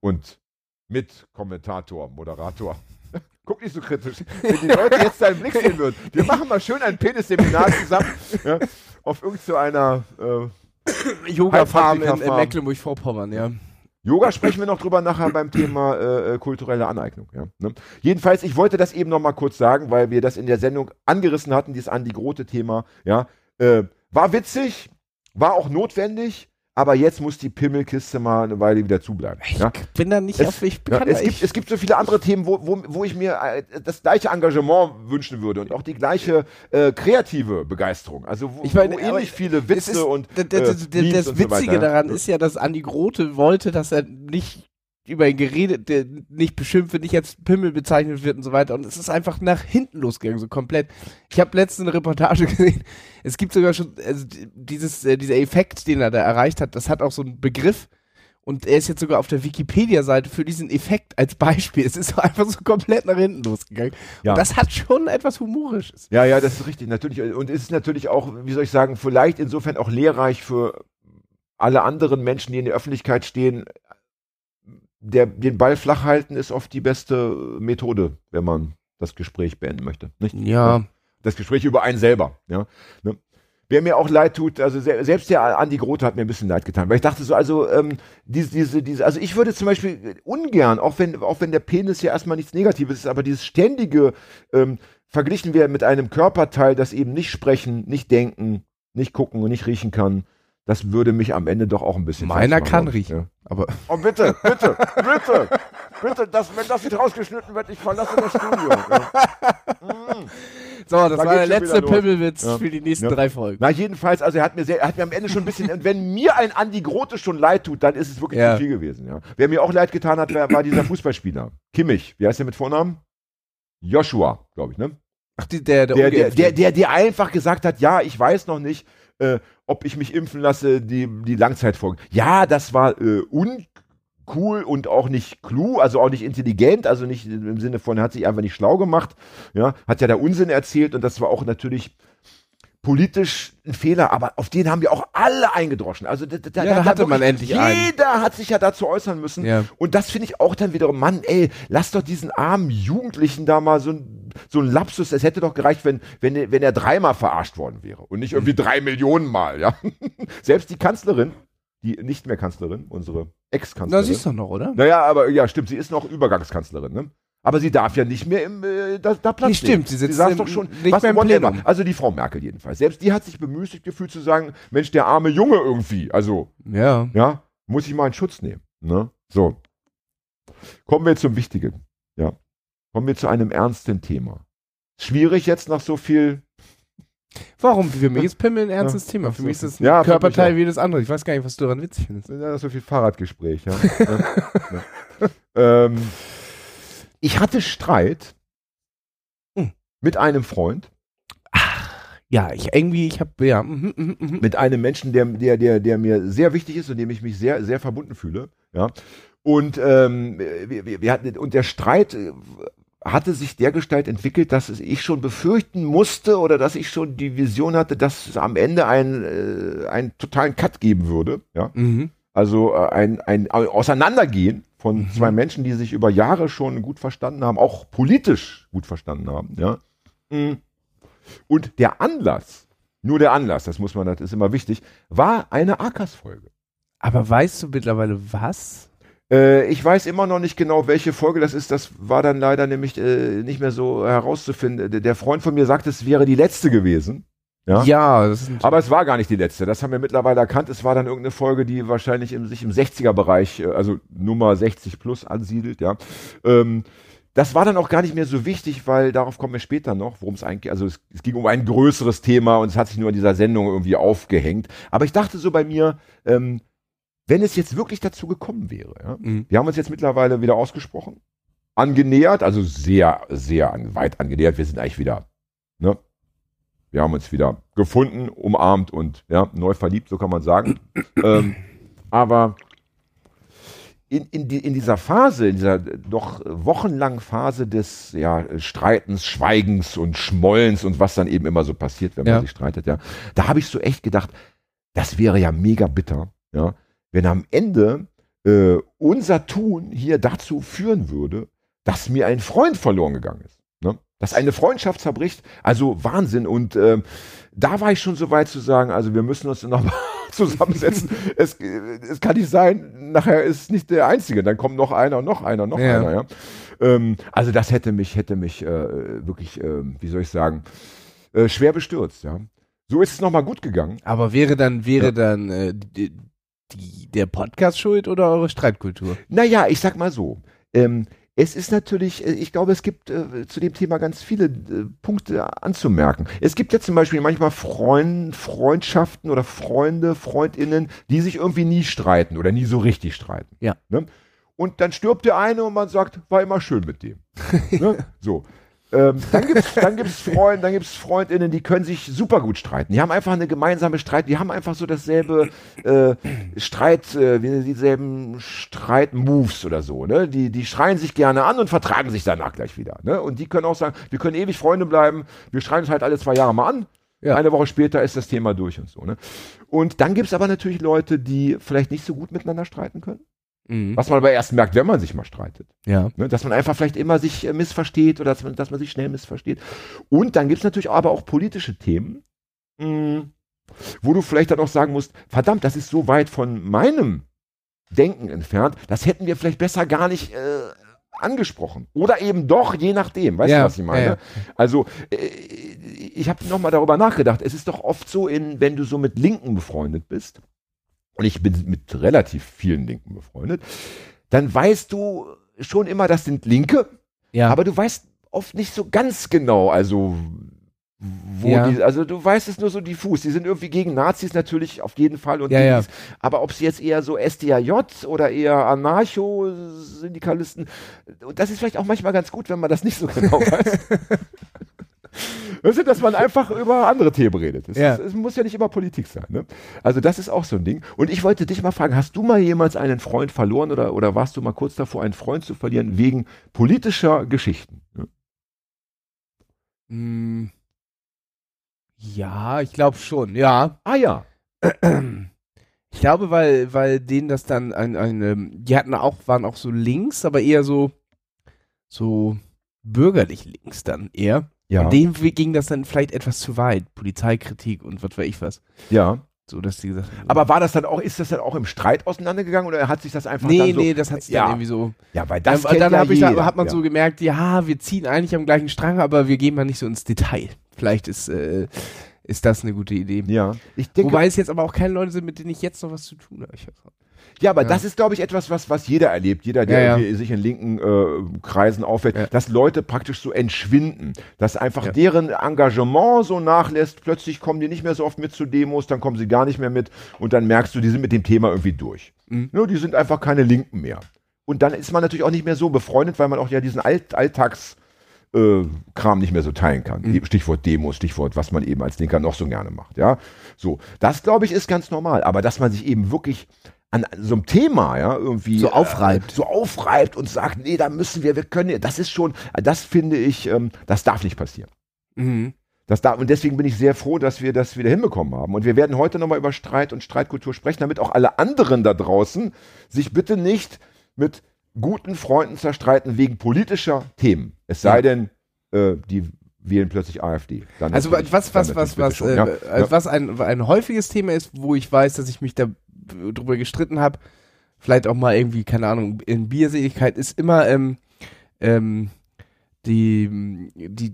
Und mit Kommentator, Moderator. Guck nicht so kritisch. Wenn die Leute jetzt deinen Blick sehen würden. Wir machen mal schön ein Penis-Seminar zusammen ja, auf irgendeiner äh, Yoga-Farm in, in. Mecklenburg-Vorpommern, ja. Yoga sprechen wir noch drüber nachher beim Thema äh, äh, kulturelle Aneignung. Ja, ne? Jedenfalls, ich wollte das eben noch mal kurz sagen, weil wir das in der Sendung angerissen hatten, dieses Andi Grote-Thema. Ja, äh, war witzig, war auch notwendig, aber jetzt muss die Pimmelkiste mal eine Weile wieder zubleiben. Ja? Ich bin da nicht Es- auf, ich Ja, es, gibt, es gibt so viele andere Themen, wo, wo, wo ich mir äh, das gleiche Engagement wünschen würde und auch die gleiche äh, kreative Begeisterung. Also wo, Ich meine, wo ähnlich viele Witze ist, und d- d- äh, d- Memes das und so Witzige weiter, ja. daran ist ja, dass Andi Grote wollte, dass er nicht über ihn geredet, der nicht beschimpft wird, nicht als Pimmel bezeichnet wird und so weiter. Und es ist einfach nach hinten losgegangen, so komplett. Ich habe letztens eine Reportage gesehen. Es gibt sogar schon, also dieses, äh, dieser Effekt, den er da erreicht hat, das hat auch so einen Begriff. Und er ist jetzt sogar auf der Wikipedia-Seite für diesen Effekt als Beispiel. Es ist einfach so komplett nach hinten losgegangen. Ja. Und das hat schon etwas Humorisches. Ja, ja, das ist richtig, natürlich. Und es ist natürlich auch, wie soll ich sagen, vielleicht insofern auch lehrreich für alle anderen Menschen, die in der Öffentlichkeit stehen. Der, den Ball flach halten ist oft die beste Methode, wenn man das Gespräch beenden möchte. Nicht? Ja. Das Gespräch über einen selber. Ja. Ne? Wer mir auch leid tut, also se selbst der Andi Grote hat mir ein bisschen leid getan, weil ich dachte so, also ähm, diese, diese, diese, also ich würde zum Beispiel ungern, auch wenn, auch wenn der Penis ja erstmal nichts Negatives ist, aber dieses ständige ähm, verglichen wir mit einem Körperteil, das eben nicht sprechen, nicht denken, nicht gucken und nicht riechen kann, das würde mich am Ende doch auch ein bisschen Meiner machen, kann ich, riechen. Aber Oh, bitte, bitte, bitte, bitte, das, wenn das nicht rausgeschnitten wird, ich verlasse das Studio. Ja. So, das Da war der letzte. Pimmelwitz Ja. für die nächsten Ja. drei Folgen. Na, jedenfalls, also er hat mir sehr, er hat mir am Ende schon ein bisschen, wenn mir ein Andi Grote schon leid tut, dann ist es wirklich Ja. zu viel gewesen, ja. Wer mir auch leid getan hat, war, war dieser Fußballspieler. Kimmich. Wie heißt der mit Vornamen? Joshua, glaube ich, ne? Ach, die, der, der, Der, der, der, der, der einfach gesagt hat, ja, ich weiß noch nicht, äh, ob ich mich impfen lasse, die, die Langzeitfolgen. Ja, das war äh, uncool und auch nicht klug, also auch nicht intelligent, also nicht im Sinne von, er hat sich einfach nicht schlau gemacht, ja, hat ja da Unsinn erzählt und das war auch natürlich politisch ein Fehler, aber auf den haben wir auch alle eingedroschen. Also da, da, Ja, da hatte man endlich einen. Jeder hat sich ja dazu äußern müssen. Ja. Und das finde ich auch dann wiederum, Mann, ey, lass doch diesen armen Jugendlichen da mal so ein, so ein Lapsus. Es hätte doch gereicht, wenn, wenn, er- wenn er dreimal verarscht worden wäre und nicht irgendwie drei Millionen Mal, ja. Selbst die Kanzlerin, die nicht mehr Kanzlerin, unsere Na, Ex-Kanzlerin. siehst du noch, oder? Naja, aber ja, stimmt, sie ist noch Übergangskanzlerin, ne? Aber sie darf ja nicht mehr im, äh, da, da Platz Nee, stimmt, sie sitzt saß im- doch schon, nicht was, mehr im whatever. Plenum. Also die Frau Merkel jedenfalls. Selbst die hat sich bemüßigt gefühlt zu sagen, Mensch, der arme Junge irgendwie. Also, Ja. ja, muss ich mal in Schutz nehmen. Ne? So. Kommen wir zum Wichtigen. Ja. Kommen wir zu einem ernsten Thema. Schwierig jetzt nach so viel. Warum? Für mich ist Pimmel ein ernstes Thema. Für mich ist das ein Ja, Körperteil wie das andere. Ich weiß gar nicht, was du daran witzig findest. Ja, so viel Fahrradgespräch. Ja. ja. ja. Ähm, ich hatte Streit Hm. mit einem Freund, Ja, ich irgendwie, ich habe, ja, mhm, mhm, mhm. mit einem Menschen, der, der, der, der mir sehr wichtig ist und dem ich mich sehr, sehr verbunden fühle. Ja. Und, ähm, wir, wir, wir hatten, und der Streit äh, hatte sich dergestalt entwickelt, dass ich schon befürchten musste oder dass ich schon die Vision hatte, dass es am Ende einen, äh, einen totalen Cut geben würde. Ja. Mhm. Also äh, ein, ein Auseinandergehen von zwei Menschen, die sich über Jahre schon gut verstanden haben, auch politisch gut verstanden haben. Ja. Mm. Und der Anlass nur der Anlass, das muss man, das ist immer wichtig, war eine Akas-Folge. Aber weißt du mittlerweile was? Äh, ich weiß immer noch nicht genau, welche Folge das ist. Das war dann leider nämlich äh, nicht mehr so herauszufinden. Der- Freund von mir sagte, es wäre die letzte gewesen. Ja. Ja, das ist ein Aber es war gar nicht die letzte. Das haben wir mittlerweile erkannt. Es war dann irgendeine Folge, die wahrscheinlich im, sich im 60er-Bereich, äh, also Nummer 60 plus ansiedelt, ja. Ähm, das war dann auch gar nicht mehr so wichtig, weil darauf kommen wir später noch, worum es eigentlich, also es, es ging um ein größeres Thema und es hat sich nur in dieser Sendung irgendwie aufgehängt. Aber ich dachte so bei mir, ähm, wenn es jetzt wirklich dazu gekommen wäre, ja, Mhm. wir haben uns jetzt mittlerweile wieder ausgesprochen, angenähert, also sehr, sehr an, weit angenähert. Wir sind eigentlich wieder, ne? Wir haben uns wieder gefunden, umarmt und ja, neu verliebt, so kann man sagen. ähm, aber in, in, die, in dieser Phase, in dieser doch wochenlangen Phase des ja, Streitens, Schweigens und Schmollens und was dann eben immer so passiert, wenn man Ja. sich streitet, ja, da habe ich so echt gedacht, das wäre ja mega bitter, ja, wenn am Ende äh, unser Tun hier dazu führen würde, dass mir ein Freund verloren gegangen ist. Ne? Dass eine Freundschaft zerbricht, also Wahnsinn. Und ähm, da war ich schon so weit zu sagen, also wir müssen uns noch mal zusammensetzen. es, äh, es kann nicht sein, nachher ist es nicht der Einzige, dann kommt noch einer, noch einer, noch Ja. einer. Ja? Ähm, also das hätte mich, hätte mich äh, wirklich, äh, wie soll ich sagen, äh, schwer bestürzt. Ja? So ist es nochmal gut gegangen. Aber wäre dann, wäre Ja. dann äh, die, der Podcast schuld oder eure Streitkultur? Naja, ich sag mal so. Ähm, es ist natürlich, äh, ich glaube, es gibt äh, zu dem Thema ganz viele äh, Punkte anzumerken. Es gibt ja zum Beispiel manchmal Freund, Freundschaften oder Freunde, Freundinnen, die sich irgendwie nie streiten oder nie so richtig streiten. Ja. Ne? Und dann stirbt der eine und man sagt, war immer schön mit dem. ne? So. Ähm, dann gibt's dann gibt's Freunde, dann gibt's Freundinnen, die können sich super gut streiten. Die haben einfach eine gemeinsame Streit, die haben einfach so dasselbe äh, Streit, äh, wie dieselben Streitmoves oder so, ne? Die, die schreien sich gerne an und vertragen sich danach gleich wieder, ne? Und die können auch sagen, wir können ewig Freunde bleiben, wir schreien uns halt alle zwei Jahre mal an. Ja. Eine Woche später ist das Thema durch und so, ne? Und dann gibt's aber natürlich Leute, die vielleicht nicht so gut miteinander streiten können. Mhm. Was man aber erst merkt, wenn man sich mal streitet. Ja. Ne, dass man einfach vielleicht immer sich äh, missversteht oder dass man, dass man sich schnell missversteht. Und dann gibt es natürlich aber auch politische Themen, mh, wo du vielleicht dann auch sagen musst, verdammt, das ist so weit von meinem Denken entfernt, das hätten wir vielleicht besser gar nicht äh, angesprochen. Oder eben doch, je nachdem. Weißt Ja, du, was ich meine? ja, ja. Also, äh, ich habe nochmal darüber nachgedacht. Es ist doch oft so, in, wenn du so mit Linken befreundet bist, und ich bin mit relativ vielen Linken befreundet, dann weißt du schon immer, das sind Linke, Ja. aber du weißt oft nicht so ganz genau, also wo Ja. die, also du weißt es nur so diffus. Die sind irgendwie gegen Nazis natürlich auf jeden Fall und Ja, ja. aber ob sie jetzt eher so SDAJ oder eher Anarcho-Syndikalisten, das ist vielleicht auch manchmal ganz gut, wenn man das nicht so genau weiß. Weißt du, dass man einfach über andere Themen redet. Es, Ja. ist, es muss ja nicht immer Politik sein. Ne? Also das ist auch so ein Ding. Und ich wollte dich mal fragen, hast du mal jemals einen Freund verloren oder, oder warst du mal kurz davor, einen Freund zu verlieren wegen politischer Geschichten? Ne? Ja, ich glaube schon, ja. Ah ja. Ich glaube, weil, weil denen das dann ein, ein ähm, die hatten auch, waren auch so links, aber eher so, so bürgerlich links dann eher. Ja. Und denen ging das dann vielleicht etwas zu weit. Polizeikritik und was weiß ich was. ja. So, dass die gesagt haben, Aber war das dann auch, ist das dann auch im Streit auseinandergegangen oder hat sich das einfach nee, dann so, nee, das hat sich ja. dann irgendwie so. Ja, weil das Ähm, kennt dann ja ich da, hat man ja. so gemerkt, ja, wir ziehen eigentlich am gleichen Strang, aber wir gehen mal nicht so ins Detail. Vielleicht ist, äh, ist das eine gute Idee. Ja, ich denke, Wobei es jetzt aber auch keine Leute sind, mit denen ich jetzt noch was zu tun habe. Ja, aber Ja. das ist, glaube ich, etwas, was, was jeder erlebt, jeder, der Ja, sich in linken äh, Kreisen aufhält, dass Leute praktisch so entschwinden, dass einfach deren Engagement so nachlässt, plötzlich kommen die nicht mehr so oft mit zu Demos, dann kommen sie gar nicht mehr mit und dann merkst du, die sind mit dem Thema irgendwie durch. Mhm. Nur die sind einfach keine Linken mehr. Und dann ist man natürlich auch nicht mehr so befreundet, weil man auch ja diesen Alt Alltags äh, Kram nicht mehr so teilen kann. Mhm. Stichwort Demos, Stichwort, was man eben als Linker noch so gerne macht. Ja, so. Das glaube ich ist ganz normal. Aber dass man sich eben wirklich an so einem Thema, ja, irgendwie So aufreibt. äh, so aufreibt und sagt, nee, da müssen wir, wir können, das ist schon, das finde ich, ähm, das darf nicht passieren. Mhm. Das darf, und deswegen bin ich sehr froh, dass wir das wieder hinbekommen haben. Und wir werden heute nochmal über Streit und Streitkultur sprechen, damit auch alle anderen da draußen sich bitte nicht mit guten Freunden zerstreiten wegen politischer Themen. Es sei denn, äh, die wählen plötzlich AfD. Dann Also was, was, was, was, schon, äh, ja. also Ja. was ein, ein häufiges Thema ist, wo ich weiß, dass ich mich da drüber gestritten habe, vielleicht auch mal irgendwie, keine Ahnung, in Bierseligkeit, ist immer ähm, ähm, die, die,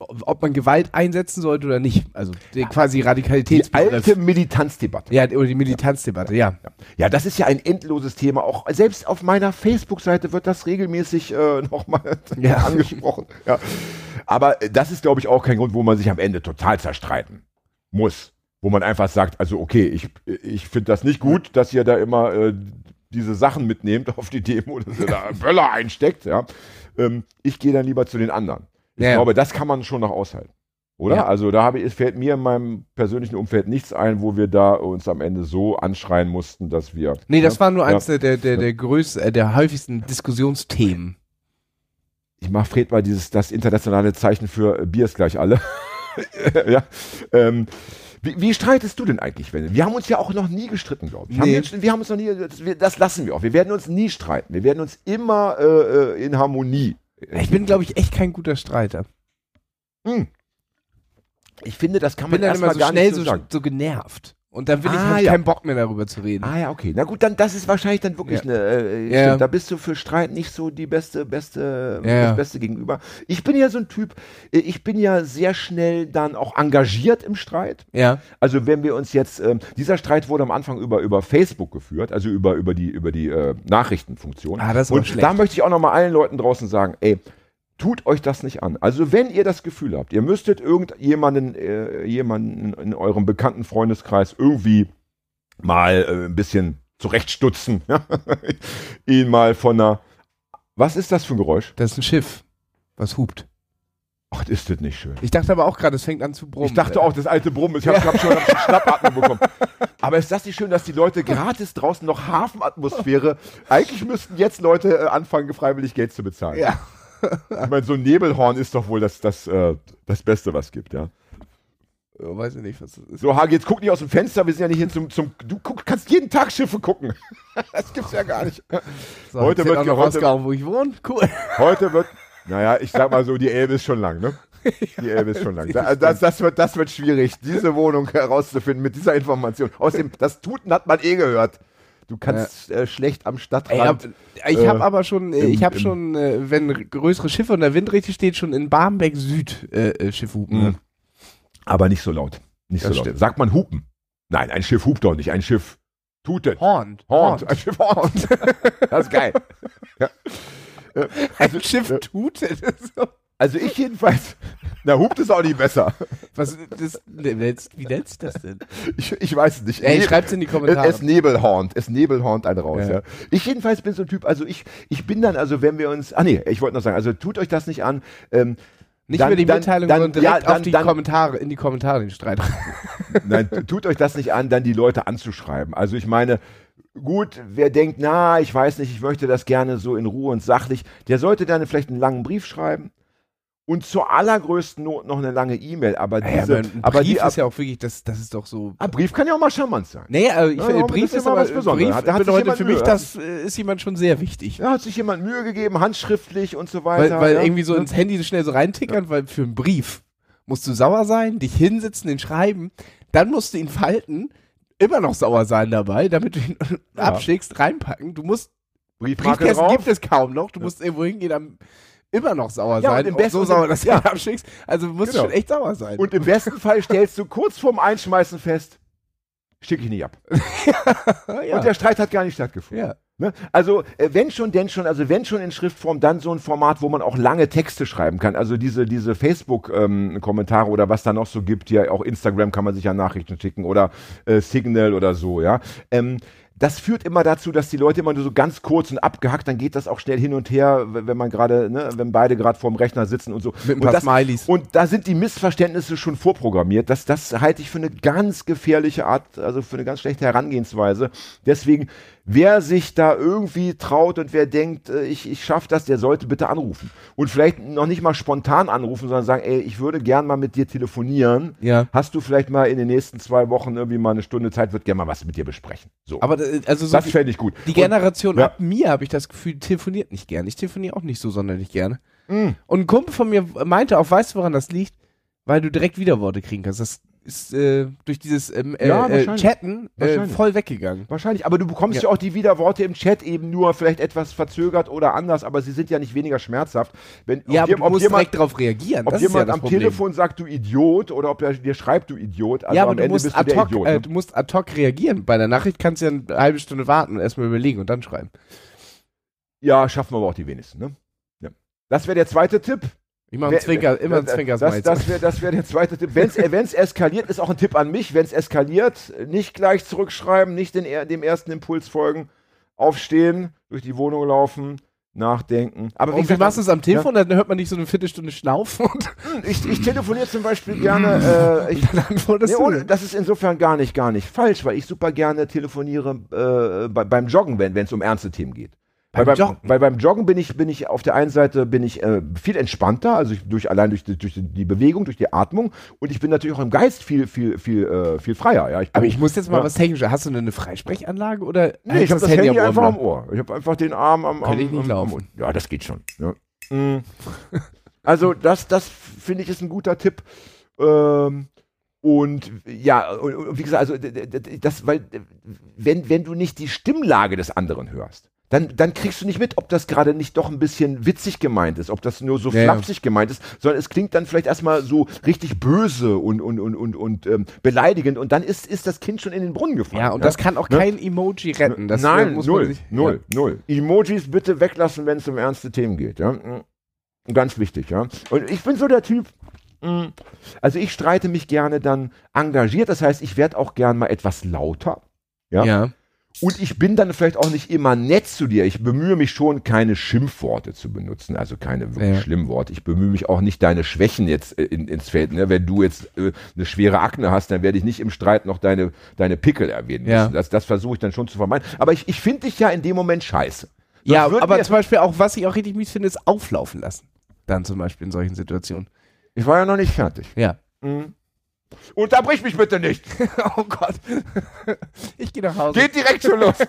ob man Gewalt einsetzen sollte oder nicht. Also die, quasi Die Radikalitätsbegriff. alte Militanzdebatte. ja, oder die Militanzdebatte, ja. Ja, das ist ja ein endloses Thema. Auch selbst auf meiner Facebook-Seite wird das regelmäßig äh, nochmal Ja. angesprochen. Ja. Aber äh, das ist, glaube ich, auch kein Grund, wo man sich am Ende total zerstreiten muss. Wo man einfach sagt, also okay, ich, ich finde das nicht gut, dass ihr da immer äh, diese Sachen mitnehmt auf die Demo, dass ihr da Böller einsteckt. Ja. Ähm, ich gehe dann lieber zu den anderen. Ich Ja, glaube, das kann man schon noch aushalten. Oder? Ja. Also da habe ich, es fällt mir in meinem persönlichen Umfeld nichts ein, wo wir da uns am Ende so anschreien mussten, dass wir. Nee, das ja, war nur ja. eins der, der, der, der größten, äh, der häufigsten Diskussionsthemen. Ich mache Fred mal dieses das internationale Zeichen für äh, Bier ist gleich alle. ja. Ähm, wie, wie streitest du denn eigentlich, wenn? Wir haben uns ja auch noch nie gestritten, glaube ich. Haben Nee. wir, wir haben uns noch nie, das, lassen wir auch. Wir werden uns nie streiten. Wir werden uns immer äh, in Harmonie. Ich bin, glaube ich, echt kein guter Streiter. Hm. Ich finde, das kann man erstmal so gar schnell nicht so so, sagen. so genervt. Und dann will ich Ah, halt ja. keinen Bock mehr darüber zu reden. Ah ja, okay. Na gut, dann das ist wahrscheinlich dann wirklich Ja. eine. Äh, Ja. stimmt, Da bist du für Streit nicht so die beste, beste, Ja, ja. das Beste gegenüber. Ich bin ja so ein Typ. äh, Ich bin ja sehr schnell dann auch engagiert im Streit. Ja. Also wenn wir uns jetzt, ähm, dieser Streit wurde am Anfang über, über Facebook geführt, also über, über die, über die äh, Nachrichtenfunktion. Ah, das ist Und schlecht. da möchte ich auch nochmal allen Leuten draußen sagen, ey, tut euch das nicht an. Also wenn ihr das Gefühl habt, ihr müsstet irgendjemanden, äh, jemanden in eurem bekannten Freundeskreis irgendwie mal äh, ein bisschen zurechtstutzen, ja? ihn mal von einer, was ist das für ein Geräusch? Das ist ein Schiff, was hupt. Ach, ist das nicht schön. Ich dachte aber auch gerade, es fängt an zu brummen. Ich dachte auch, das alte Brummen. Ich habe hab schon, hab Schnappatmung bekommen. Aber ist das nicht schön, dass die Leute gratis draußen noch Hafenatmosphäre, eigentlich müssten jetzt Leute äh, anfangen, freiwillig Geld zu bezahlen. Ja. Ich meine, so ein Nebelhorn ist doch wohl das, das, äh, das Beste, was es gibt, ja. Oh, weiß ich nicht, was das ist. So, Hagi, jetzt guck nicht aus dem Fenster, wir sind ja nicht hier zum, zum du guck, kannst jeden Tag Schiffe gucken. Das gibt's ja gar nicht. So, Heute wird auch noch heute- wo ich wohne. Cool. Heute wird, naja, ich sag mal so, die Elbe ist schon lang, ne? Die Elbe ist schon lang. Da, das, das, wird, das wird schwierig, diese Wohnung herauszufinden mit dieser Information. Außerdem, das Tuten hat man eh gehört. Du kannst äh, schlecht am Ey, Stadtrand. ab, ich äh, habe aber schon, äh, im- ich habe schon, äh, wenn größere Schiffe und der Wind richtig steht, schon in Barmbek Süd äh, äh, Schiffhupen. Mhm. aber nicht so laut. Nicht Das so laut. stimmt. Sagt man hupen? Nein, ein Schiff hupt doch nicht. Ein Schiff tutet. Horn. Hornt. Ein Schiff hornt. Das ist geil. Ja. Äh, Ein Schiff tutet. So. Also ich jedenfalls. Na, hupt ist auch nicht besser. Was, das, wie nennt sich das denn? Ich, ich weiß es nicht. Ey, Nee, schreibt's in die Kommentare. Es, es nebelhornt, es nebelhornt einen raus, Ja. ja. Ich jedenfalls bin so ein Typ, also ich, ich bin dann, also wenn wir uns, ah nee, ich wollte noch sagen, also tut euch das nicht an, ähm, Nicht Dann- über die dann- Mitteilung, dann- sondern direkt ja, dann- auf die Kommentare, in die Kommentare den Streit. nein, tut euch das nicht an, dann die Leute anzuschreiben. Also ich meine, gut, wer denkt, na, ich weiß nicht, ich möchte das gerne so in Ruhe und sachlich, der sollte dann vielleicht einen langen Brief schreiben und zur allergrößten Not noch eine lange E-Mail, aber Ja, diese, aber ein aber Brief die, ist ja auch wirklich, das, das ist doch so. ah, Brief kann ja auch mal charmant sein. Nee, also ich Ja, finde, ein Brief ist aber was Besonderes. Brief hat bedeutet für mich, Mühe. das äh, ist jemand schon sehr wichtig. Da hat sich jemand Mühe gegeben, handschriftlich und so weil weiter. weil ja. irgendwie so ins Handy schnell so reintickern, weil für einen Brief musst du sauer sein, dich hinsetzen, den schreiben, dann musst du ihn falten, immer noch sauer sein dabei, damit du ihn Ja. abschickst, reinpacken. Du musst Briefmarke Briefkästen drauf. gibt es kaum noch. Du musst irgendwo hingehen, dann immer noch sauer Ja, und sein. im Auch besten- so und im- sauer, dass du ja. ihn abschickst. Also du musst Genau. schon echt sauer sein. Und im besten Fall stellst du kurz vorm Einschmeißen fest, schicke ich nicht ab. ja. Und der Streit hat gar nicht stattgefunden. ja. Ne? Also, äh, wenn schon, denn schon, also wenn schon in Schriftform, dann so ein Format, wo man auch lange Texte schreiben kann. Also diese, diese Facebook-Kommentare oder was da noch so gibt, ja, auch Instagram kann man sich ja Nachrichten schicken oder äh, Signal oder so, ja. Ähm, das führt immer dazu, dass die Leute immer nur so ganz kurz und abgehackt, dann geht das auch schnell hin und her, wenn man gerade, ne, wenn beide gerade vorm Rechner sitzen und so. Mit ein und paar das, Smileys. Und da sind die Missverständnisse schon vorprogrammiert. Das, das halte ich für eine ganz gefährliche Art, also für eine ganz schlechte Herangehensweise. Deswegen, wer sich da irgendwie traut und wer denkt, äh, ich, ich schaffe das, der sollte bitte anrufen. Und vielleicht noch nicht mal spontan anrufen, sondern sagen, ey, ich würde gern mal mit dir telefonieren. Ja. Hast du vielleicht mal in den nächsten zwei Wochen irgendwie mal eine Stunde Zeit, würde gerne mal was mit dir besprechen. So. Aber äh, also so das fände ich gut. die Und- Generation ja. ab mir, habe ich das Gefühl, telefoniert nicht gern. Ich telefoniere auch nicht so sonderlich gerne. Mm. Und ein Kumpel von mir meinte auch, weißt du, woran das liegt? Weil du direkt Widerworte kriegen kannst. Das ist äh, durch dieses ähm, äh, Ja, äh. Chatten äh, voll weggegangen. Wahrscheinlich, aber du bekommst ja. Ja. auch die Widerworte im Chat eben nur vielleicht etwas verzögert oder anders, aber sie sind ja nicht weniger schmerzhaft. Wenn, Ja, aber jem- du musst jemand, direkt darauf reagieren. ob das ist ja jemand das am Problem. Telefon sagt, du Idiot, oder ob er dir schreibt, du Idiot. Also ja, aber am du Ende musst, bist du ad der hoc, Idiot. äh, Ne? du musst ad hoc reagieren. Bei der Nachricht kannst du ja eine halbe Stunde warten, erstmal überlegen und dann schreiben. Ja, schaffen wir aber auch die wenigsten. Ne? Ja. Das wäre der zweite Tipp. Ich mache Wer- einen Zwinker, immer das- Zwinker Das, das wäre das wär der zweite Tipp. Wenn es eskaliert, ist auch ein Tipp an mich. Wenn es eskaliert, nicht gleich zurückschreiben, nicht den, dem ersten Impuls folgen, aufstehen, durch die Wohnung laufen, nachdenken. Aber Und wie gesagt, machst du es am Telefon? Dann hört man nicht so eine Viertelstunde schnaufen und ich, ich telefoniere zum Beispiel gerne. Äh, ich, dann antwortest Nee, ohne, das ist insofern gar nicht, gar nicht falsch, weil ich super gerne telefoniere äh, bei, beim Joggen, wenn es um ernste Themen geht. Beim weil, beim, Joggen? weil beim Joggen bin ich, bin ich auf der einen Seite bin ich äh, viel entspannter, also ich, durch allein durch die, durch die Bewegung, durch die Atmung und ich bin natürlich auch im Geist viel viel viel äh, viel freier. Ja, ich bin, Aber ich muss jetzt mal Ja. was technisches. Hast du denn eine Freisprechanlage oder Nee, ich habe das Handy, einfach Ohr? am Ohr. Ich habe einfach den Arm am, am, Könnte ich nicht am, laufen. am Ja, das geht schon. Ja. Mm. Also das, das finde ich ist ein guter Tipp. Ähm, und ja, und, und wie gesagt, also das, weil wenn, wenn du nicht die Stimmlage des anderen hörst, dann, dann kriegst du nicht mit, ob das gerade nicht doch ein bisschen witzig gemeint ist, ob das nur so Ja, ja. flapsig gemeint ist, sondern es klingt dann vielleicht erstmal so richtig böse und, und, und, und, und ähm, beleidigend und dann ist, ist das Kind schon in den Brunnen gefallen. Ja, und das kann auch Ne? kein Emoji retten. Das äh, Nein, muss null, sich- null, null. Emojis bitte weglassen, wenn es um ernste Themen geht. Ja? Mm. Ganz wichtig, ja. Und ich bin so der Typ. mm, Also ich streite mich gerne dann engagiert, das heißt, ich werde auch gern mal etwas lauter. Ja. Ja. Und ich bin dann vielleicht auch nicht immer nett zu dir. Ich bemühe mich schon, keine Schimpfworte zu benutzen, also keine wirklich Ja. schlimmen Worte. Ich bemühe mich auch nicht, deine Schwächen jetzt äh, in, ins Feld. Ne? Wenn du jetzt äh, eine schwere Akne hast, dann werde ich nicht im Streit noch deine, deine Pickel erwähnen müssen. Ja. Das, das versuche ich dann schon zu vermeiden. Aber ich, ich finde dich ja in dem Moment scheiße. Sonst Ja, aber zum Beispiel auch, was ich auch richtig mies finde, ist auflaufen lassen. Dann zum Beispiel in solchen Situationen. ich war ja noch nicht fertig. Ja. Mhm. Unterbrich mich bitte nicht. oh Gott. ich gehe nach Hause. Geht direkt schon los.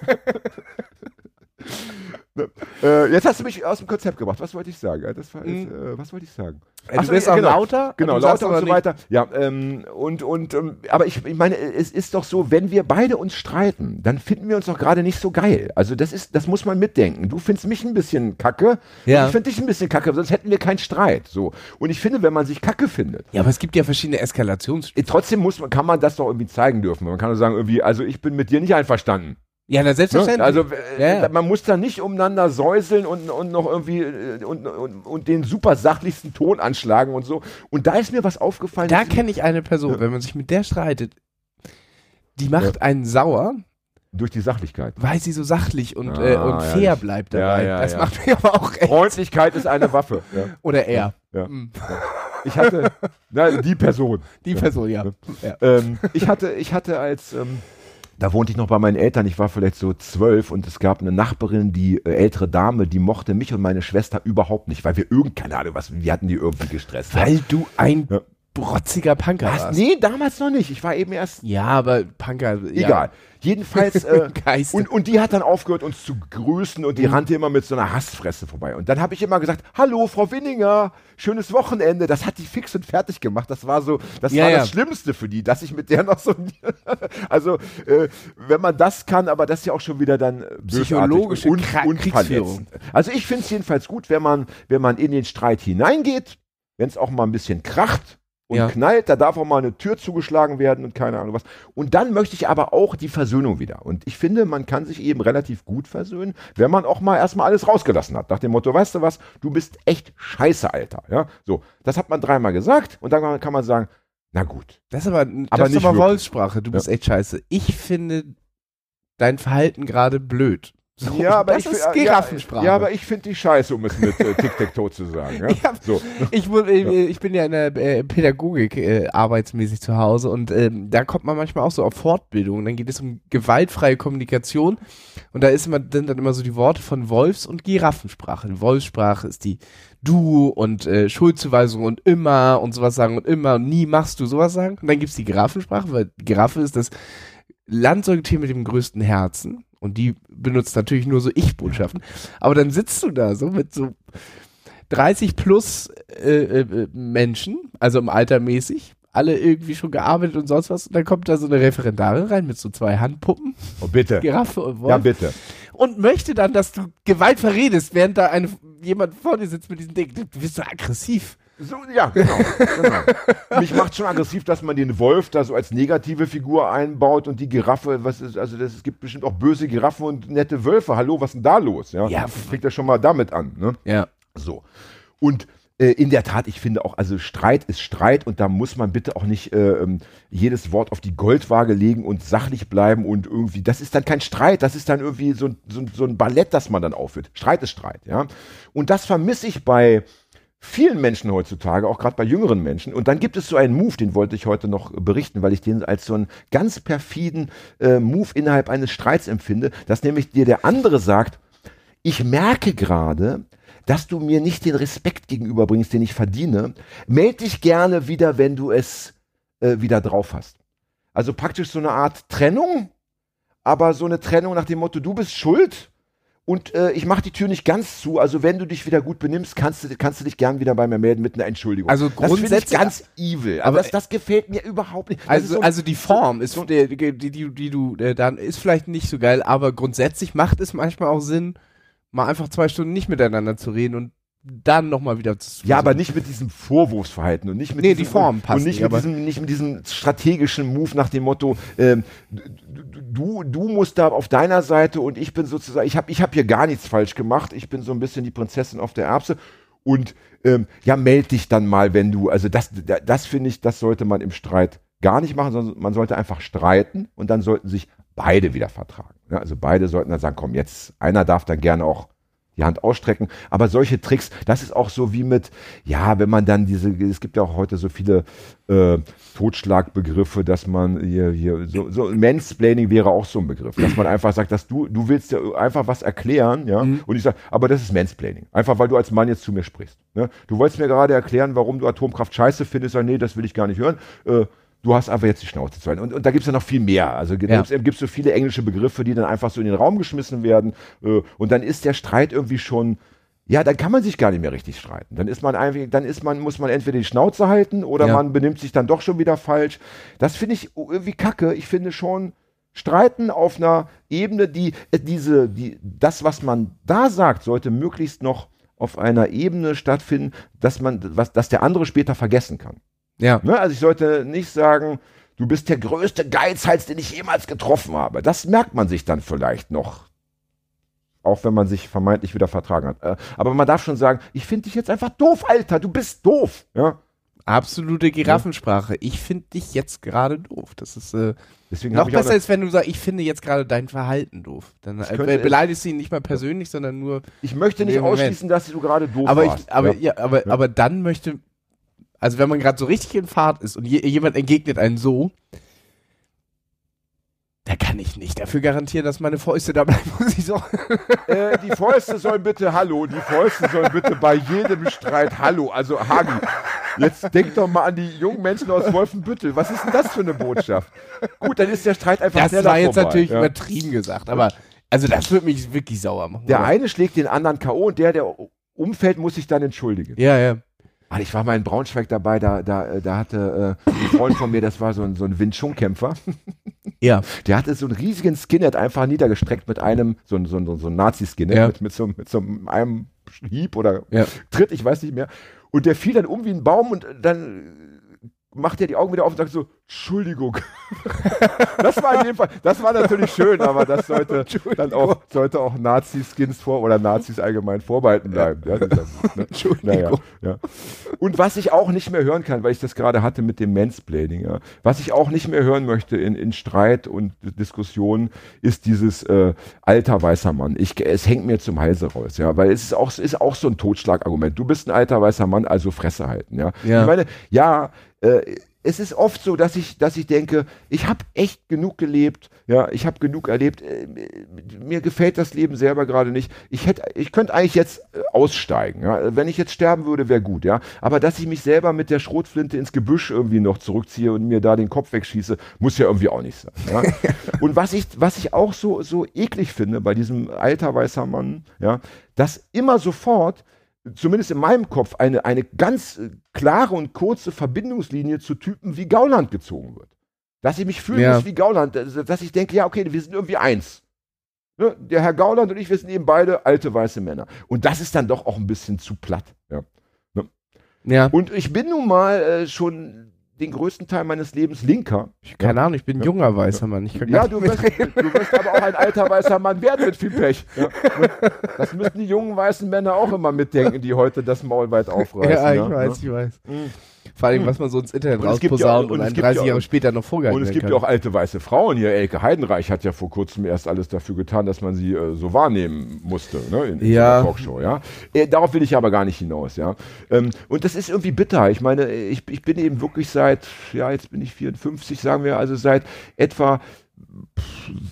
äh, jetzt hast du mich aus dem Konzept gebracht. Was wollte ich sagen? Das war jetzt, äh, was wollte ich sagen? Äh, du Ach so, bist ja, auch genau. lauter. Genau, lauter und so nicht- weiter. Ja, ähm, und, und, ähm, aber ich, ich meine, es ist doch so, wenn wir beide uns streiten, dann finden wir uns doch gerade nicht so geil. Also das ist, das muss man mitdenken. Du findest mich ein bisschen kacke, Ja. ich finde dich ein bisschen kacke, sonst hätten wir keinen Streit. So. Und ich finde, wenn man sich kacke findet, Ja, aber es gibt ja verschiedene Eskalationsstufen. eh, trotzdem muss man, kann man das doch irgendwie zeigen dürfen. Man kann doch sagen, irgendwie, also ich bin mit dir nicht einverstanden. Ja, na Ne? selbstverständlich. Also äh, Ja, ja. man muss da nicht umeinander säuseln und, und noch irgendwie äh, und, und, und den super sachlichsten Ton anschlagen und so. Und da ist mir was aufgefallen. da kenne ich eine Person, wenn man sich mit der streitet, die macht einen sauer, durch die Sachlichkeit. weil sie so sachlich und, Ah, äh, und ja, fair bleibt ja, dabei. ja, das ja. macht mich aber auch echt. Freundlichkeit ist eine Waffe. Ja. Oder er. Ja. Hm. Ich hatte, na, die Person. Die Person, ja. ja. Ähm, ich hatte, ich hatte als, ähm, da wohnte ich noch bei meinen Eltern, ich war vielleicht so zwölf und es gab eine Nachbarin, die äh, ältere Dame, die mochte mich und meine Schwester überhaupt nicht, weil wir irgend, keine Ahnung was, wir hatten die irgendwie gestresst. ja. Weil du ein Ja. Brotziger Punker warst. Nee, damals noch nicht. Ich war eben erst Ja, aber Punker, ja. Egal. Jedenfalls, äh, und, und die hat dann aufgehört, uns zu grüßen und die rannte immer mit so einer Hassfresse vorbei. Und dann habe ich immer gesagt, hallo, Frau Winninger, schönes Wochenende. Das hat die fix und fertig gemacht. Das war so, das Ja, war ja. das Schlimmste für die, dass ich mit der noch so, also, äh, wenn man das kann, aber das ist ja auch schon wieder dann äh, Psychologische und, und Kriegsführung. Also ich finde es jedenfalls gut, wenn man, wenn man in den Streit hineingeht, wenn es auch mal ein bisschen kracht und Ja. knallt, da darf auch mal eine Tür zugeschlagen werden und keine Ahnung was. Und dann möchte ich aber auch die Versöhnung wieder. Und ich finde, man kann sich eben relativ gut versöhnen, wenn man auch mal erstmal alles rausgelassen hat. Nach dem Motto, weißt du was, du bist echt scheiße, Alter. Ja, so. Das hat man dreimal gesagt und dann kann man sagen, na gut. Das ist aber, das Aber ist aber. Wolfssprache. Du bist echt scheiße. Ich finde dein Verhalten gerade blöd. So, das ich, ist ja, Giraffensprache. Ja, aber ich finde die scheiße, um es mit äh, Tic-Tac-Toe zu sagen. Ja? Ja. So. ich, äh, ich bin ja in der äh, Pädagogik äh, arbeitsmäßig zu Hause und ähm, da kommt man manchmal auch so auf Fortbildung. Dann geht es um gewaltfreie Kommunikation und da ist immer, sind dann immer so die Worte von Wolfs- und Giraffensprache. Die Wolfssprache ist die du und äh, Schuldzuweisung und immer und sowas sagen und immer und nie machst du sowas sagen. Und dann gibt's die Giraffensprache, weil Giraffe ist das Landsäugetier mit dem größten Herzen und die benutzt natürlich nur so Ich-Botschaften. Aber dann sitzt du da so mit so 30 plus äh, äh, Menschen, also im Alter mäßig, alle irgendwie schon gearbeitet und sonst was. Und dann kommt da so eine Referendarin rein mit so zwei Handpuppen, Oh, bitte. Giraffe und Wolf. Ja, bitte. und möchte dann, dass du Gewalt verredest, während da eine, jemand vor dir sitzt mit diesem Ding. Du bist so aggressiv. So, ja, genau. genau. Mich macht schon aggressiv, dass man den Wolf da so als negative Figur einbaut und die Giraffe, was ist, also das, es gibt bestimmt auch böse Giraffen und nette Wölfe. Hallo, was ist denn da los? Ja, Ja. fängt ja schon mal damit an. Ne? Ja. So. Und äh, in der Tat, ich finde auch, also Streit ist Streit und da muss man bitte auch nicht äh, ähm, jedes Wort auf die Goldwaage legen und sachlich bleiben und irgendwie, das ist dann kein Streit, das ist dann irgendwie so, ein- so, so ein Ballett, das man dann aufführt. Streit ist Streit, ja. Und das vermisse ich bei vielen Menschen heutzutage, auch gerade bei jüngeren Menschen. Und dann gibt es so einen Move, den wollte ich heute noch berichten, weil ich den als so einen ganz perfiden äh, Move innerhalb eines Streits empfinde, dass nämlich dir der andere sagt, ich merke gerade, dass du mir nicht den Respekt gegenüberbringst, den ich verdiene. Meld dich gerne wieder, wenn du es äh, wieder drauf hast. Also praktisch so eine Art Trennung, aber so eine Trennung nach dem Motto, du bist schuld und äh, ich mache die Tür nicht ganz zu. Also wenn du dich wieder gut benimmst, kannst du, kannst du dich gern wieder bei mir melden mit einer Entschuldigung. Also das finde ich grundsätzlich- ganz evil. Aber Aber- das, das gefällt mir überhaupt nicht. Das Also, so also die Form ist, die, die, die, die, die du äh, dann ist vielleicht nicht so geil, aber grundsätzlich macht es manchmal auch Sinn, mal einfach zwei Stunden nicht miteinander zu reden und dann nochmal wieder zu Ja, aber nicht mit diesem Vorwurfsverhalten und nicht mit Nee, diesem, die Form passt und nicht, mit diesem, nicht mit diesem strategischen Move nach dem Motto, ähm, du, du musst da auf deiner Seite und ich bin sozusagen, ich habe ich hab hier gar nichts falsch gemacht, ich bin so ein bisschen die Prinzessin auf der Erbse und ähm, ja, meld dich dann mal, wenn du, also das, das, das finde ich, das sollte man im Streit gar nicht machen, sondern man sollte einfach streiten und dann sollten sich beide wieder vertragen. Ja, also beide sollten dann sagen, komm, jetzt, einer darf dann gerne auch die Hand ausstrecken. Aber solche Tricks, das ist auch so wie mit, ja, wenn man dann diese, es gibt ja auch heute so viele äh, Totschlagbegriffe, dass man hier, hier, so, so Mansplaining wäre auch so ein Begriff, dass man einfach sagt, dass du, du willst ja einfach was erklären, ja, und ich sage, aber das ist Mansplaining. Einfach weil du als Mann jetzt zu mir sprichst. Ne? Du wolltest mir gerade erklären, warum du Atomkraft scheiße findest, sag, nee, das will ich gar nicht hören. Äh, Du hast einfach jetzt die Schnauze zu halten. Und, und da gibt es ja noch viel mehr. Also da Ja. gibt so viele englische Begriffe, die dann einfach so in den Raum geschmissen werden. Äh, und dann ist der Streit irgendwie schon, ja, dann kann man sich gar nicht mehr richtig streiten. Dann ist man einfach, dann ist man, muss man entweder die Schnauze halten oder Ja. man benimmt sich dann doch schon wieder falsch. Das finde ich irgendwie kacke. Ich finde schon, Streiten auf einer Ebene, die äh, diese, die, das, was man da sagt, sollte möglichst noch auf einer Ebene stattfinden, dass man, was, dass der andere später vergessen kann. Ja. Ne? Also ich sollte nicht sagen, du bist der größte Geizhals, den ich jemals getroffen habe. Das merkt man sich dann vielleicht noch. Auch wenn man sich vermeintlich wieder vertragen hat. Äh, Aber man darf schon sagen, ich finde dich jetzt einfach doof, Alter, du bist doof. Ja? Absolute Giraffensprache. Ich finde dich jetzt gerade doof. Das ist äh, Deswegen noch besser, als wenn du sagst, ich finde jetzt gerade dein Verhalten doof. Dann äh, beleidigst du ihn nicht mal persönlich, sondern nur. ich möchte nicht ausschließen, dass du gerade doof Aber warst. ich, aber ja. ja, aber, aber dann möchte, also wenn man gerade so richtig in Fahrt ist und je, jemand entgegnet einen so, da kann ich nicht dafür garantieren, dass meine Fäuste da bleiben, muss ich sagen. Äh, die Fäuste sollen bitte, hallo, die Fäuste sollen bitte bei jedem Streit, hallo, also Hagi, jetzt denk doch mal an die jungen Menschen aus Wolfenbüttel, was ist denn das für eine Botschaft? Gut, dann ist der Streit einfach Das schneller war jetzt vorbei, natürlich ja. übertrieben gesagt, aber also das würde mich wirklich sauer machen. Der oder? eine schlägt den anderen K.O. und der, der umfällt, muss sich dann entschuldigen. Ja, ja. Ah, ich war mal in Braunschweig dabei, da, da, äh, da hatte äh, ein Freund von mir, das war so ein, so ein Wing Chun-Kämpfer, Ja. der hatte so einen riesigen Skinhead einfach niedergestreckt mit einem, so ein, so ein, so ein Nazi-Skinhead, Ja. mit, mit, so, mit so einem Hieb oder Ja. Tritt, ich weiß nicht mehr. Und der fiel dann um wie ein Baum und dann macht er die Augen wieder auf und sagt so, Entschuldigung. das war in dem Fall, das war natürlich schön, aber das sollte dann auch, sollte auch Nazi-Skins vor oder Nazis allgemein vorbehalten bleiben. Ja, dieser, ne? Entschuldigung. Naja, ja. Und was ich auch nicht mehr hören kann, weil ich das gerade hatte mit dem Mansplaining, ja, was ich auch nicht mehr hören möchte in, in Streit und Diskussionen, ist dieses äh, alter weißer Mann. Ich, es hängt mir zum Halse raus, ja, weil es ist auch, es ist auch so ein Totschlagargument. Du bist ein alter weißer Mann, also Fresse halten, ja. Ja. Ich meine, ja, äh, es ist oft so, dass ich, dass ich denke, ich habe echt genug gelebt, ja, ich habe genug erlebt. Äh, mir gefällt das Leben selber gerade nicht. Ich hätte, ich könnte eigentlich jetzt äh, aussteigen. Ja? Wenn ich jetzt sterben würde, wäre gut, ja. Aber dass ich mich selber mit der Schrotflinte ins Gebüsch irgendwie noch zurückziehe und mir da den Kopf wegschieße, muss ja irgendwie auch nicht sein. Ja? und was ich, was ich auch so, so eklig finde bei diesem alter weißer Mann, ja, dass immer sofort zumindest in meinem Kopf, eine, eine ganz äh, klare und kurze Verbindungslinie zu Typen wie Gauland gezogen wird. Dass ich mich fühlen Ja. wie Gauland, dass dass ich denke, ja, okay, wir sind irgendwie eins. Ne? Der Herr Gauland und ich, wir sind eben beide alte weiße Männer. Und das ist dann doch auch ein bisschen zu platt. Ja. Ja, Und ich bin nun mal äh, schon den größten Teil meines Lebens Linker. keine Ahnung, ich bin ein Ja. junger weißer Mann. Ich kann Ja, du nicht wirst, du wirst aber auch ein alter weißer Mann werden mit viel Pech. Ja. Das müssen die jungen weißen Männer auch immer mitdenken, die heute das Maul weit aufreißen. Ja, ich ja, weiß, ne? ich weiß. Mhm. Vor allem, was man so ins Internet Und es gibt ja rausposaunt und und, es einen gibt 30 ja- Jahre später noch vorgehalten Und es gibt werden ja kann. auch alte weiße Frauen hier. Elke Heidenreich hat ja vor kurzem erst alles dafür getan, dass man sie äh, so wahrnehmen musste ne, in, in Ja. der Talkshow. Ja? Äh, darauf will ich aber gar nicht hinaus. Ja? Ähm, und das ist irgendwie bitter. Ich meine, ich, ich bin eben wirklich seit, ja, jetzt bin ich 54, sagen wir, also seit etwa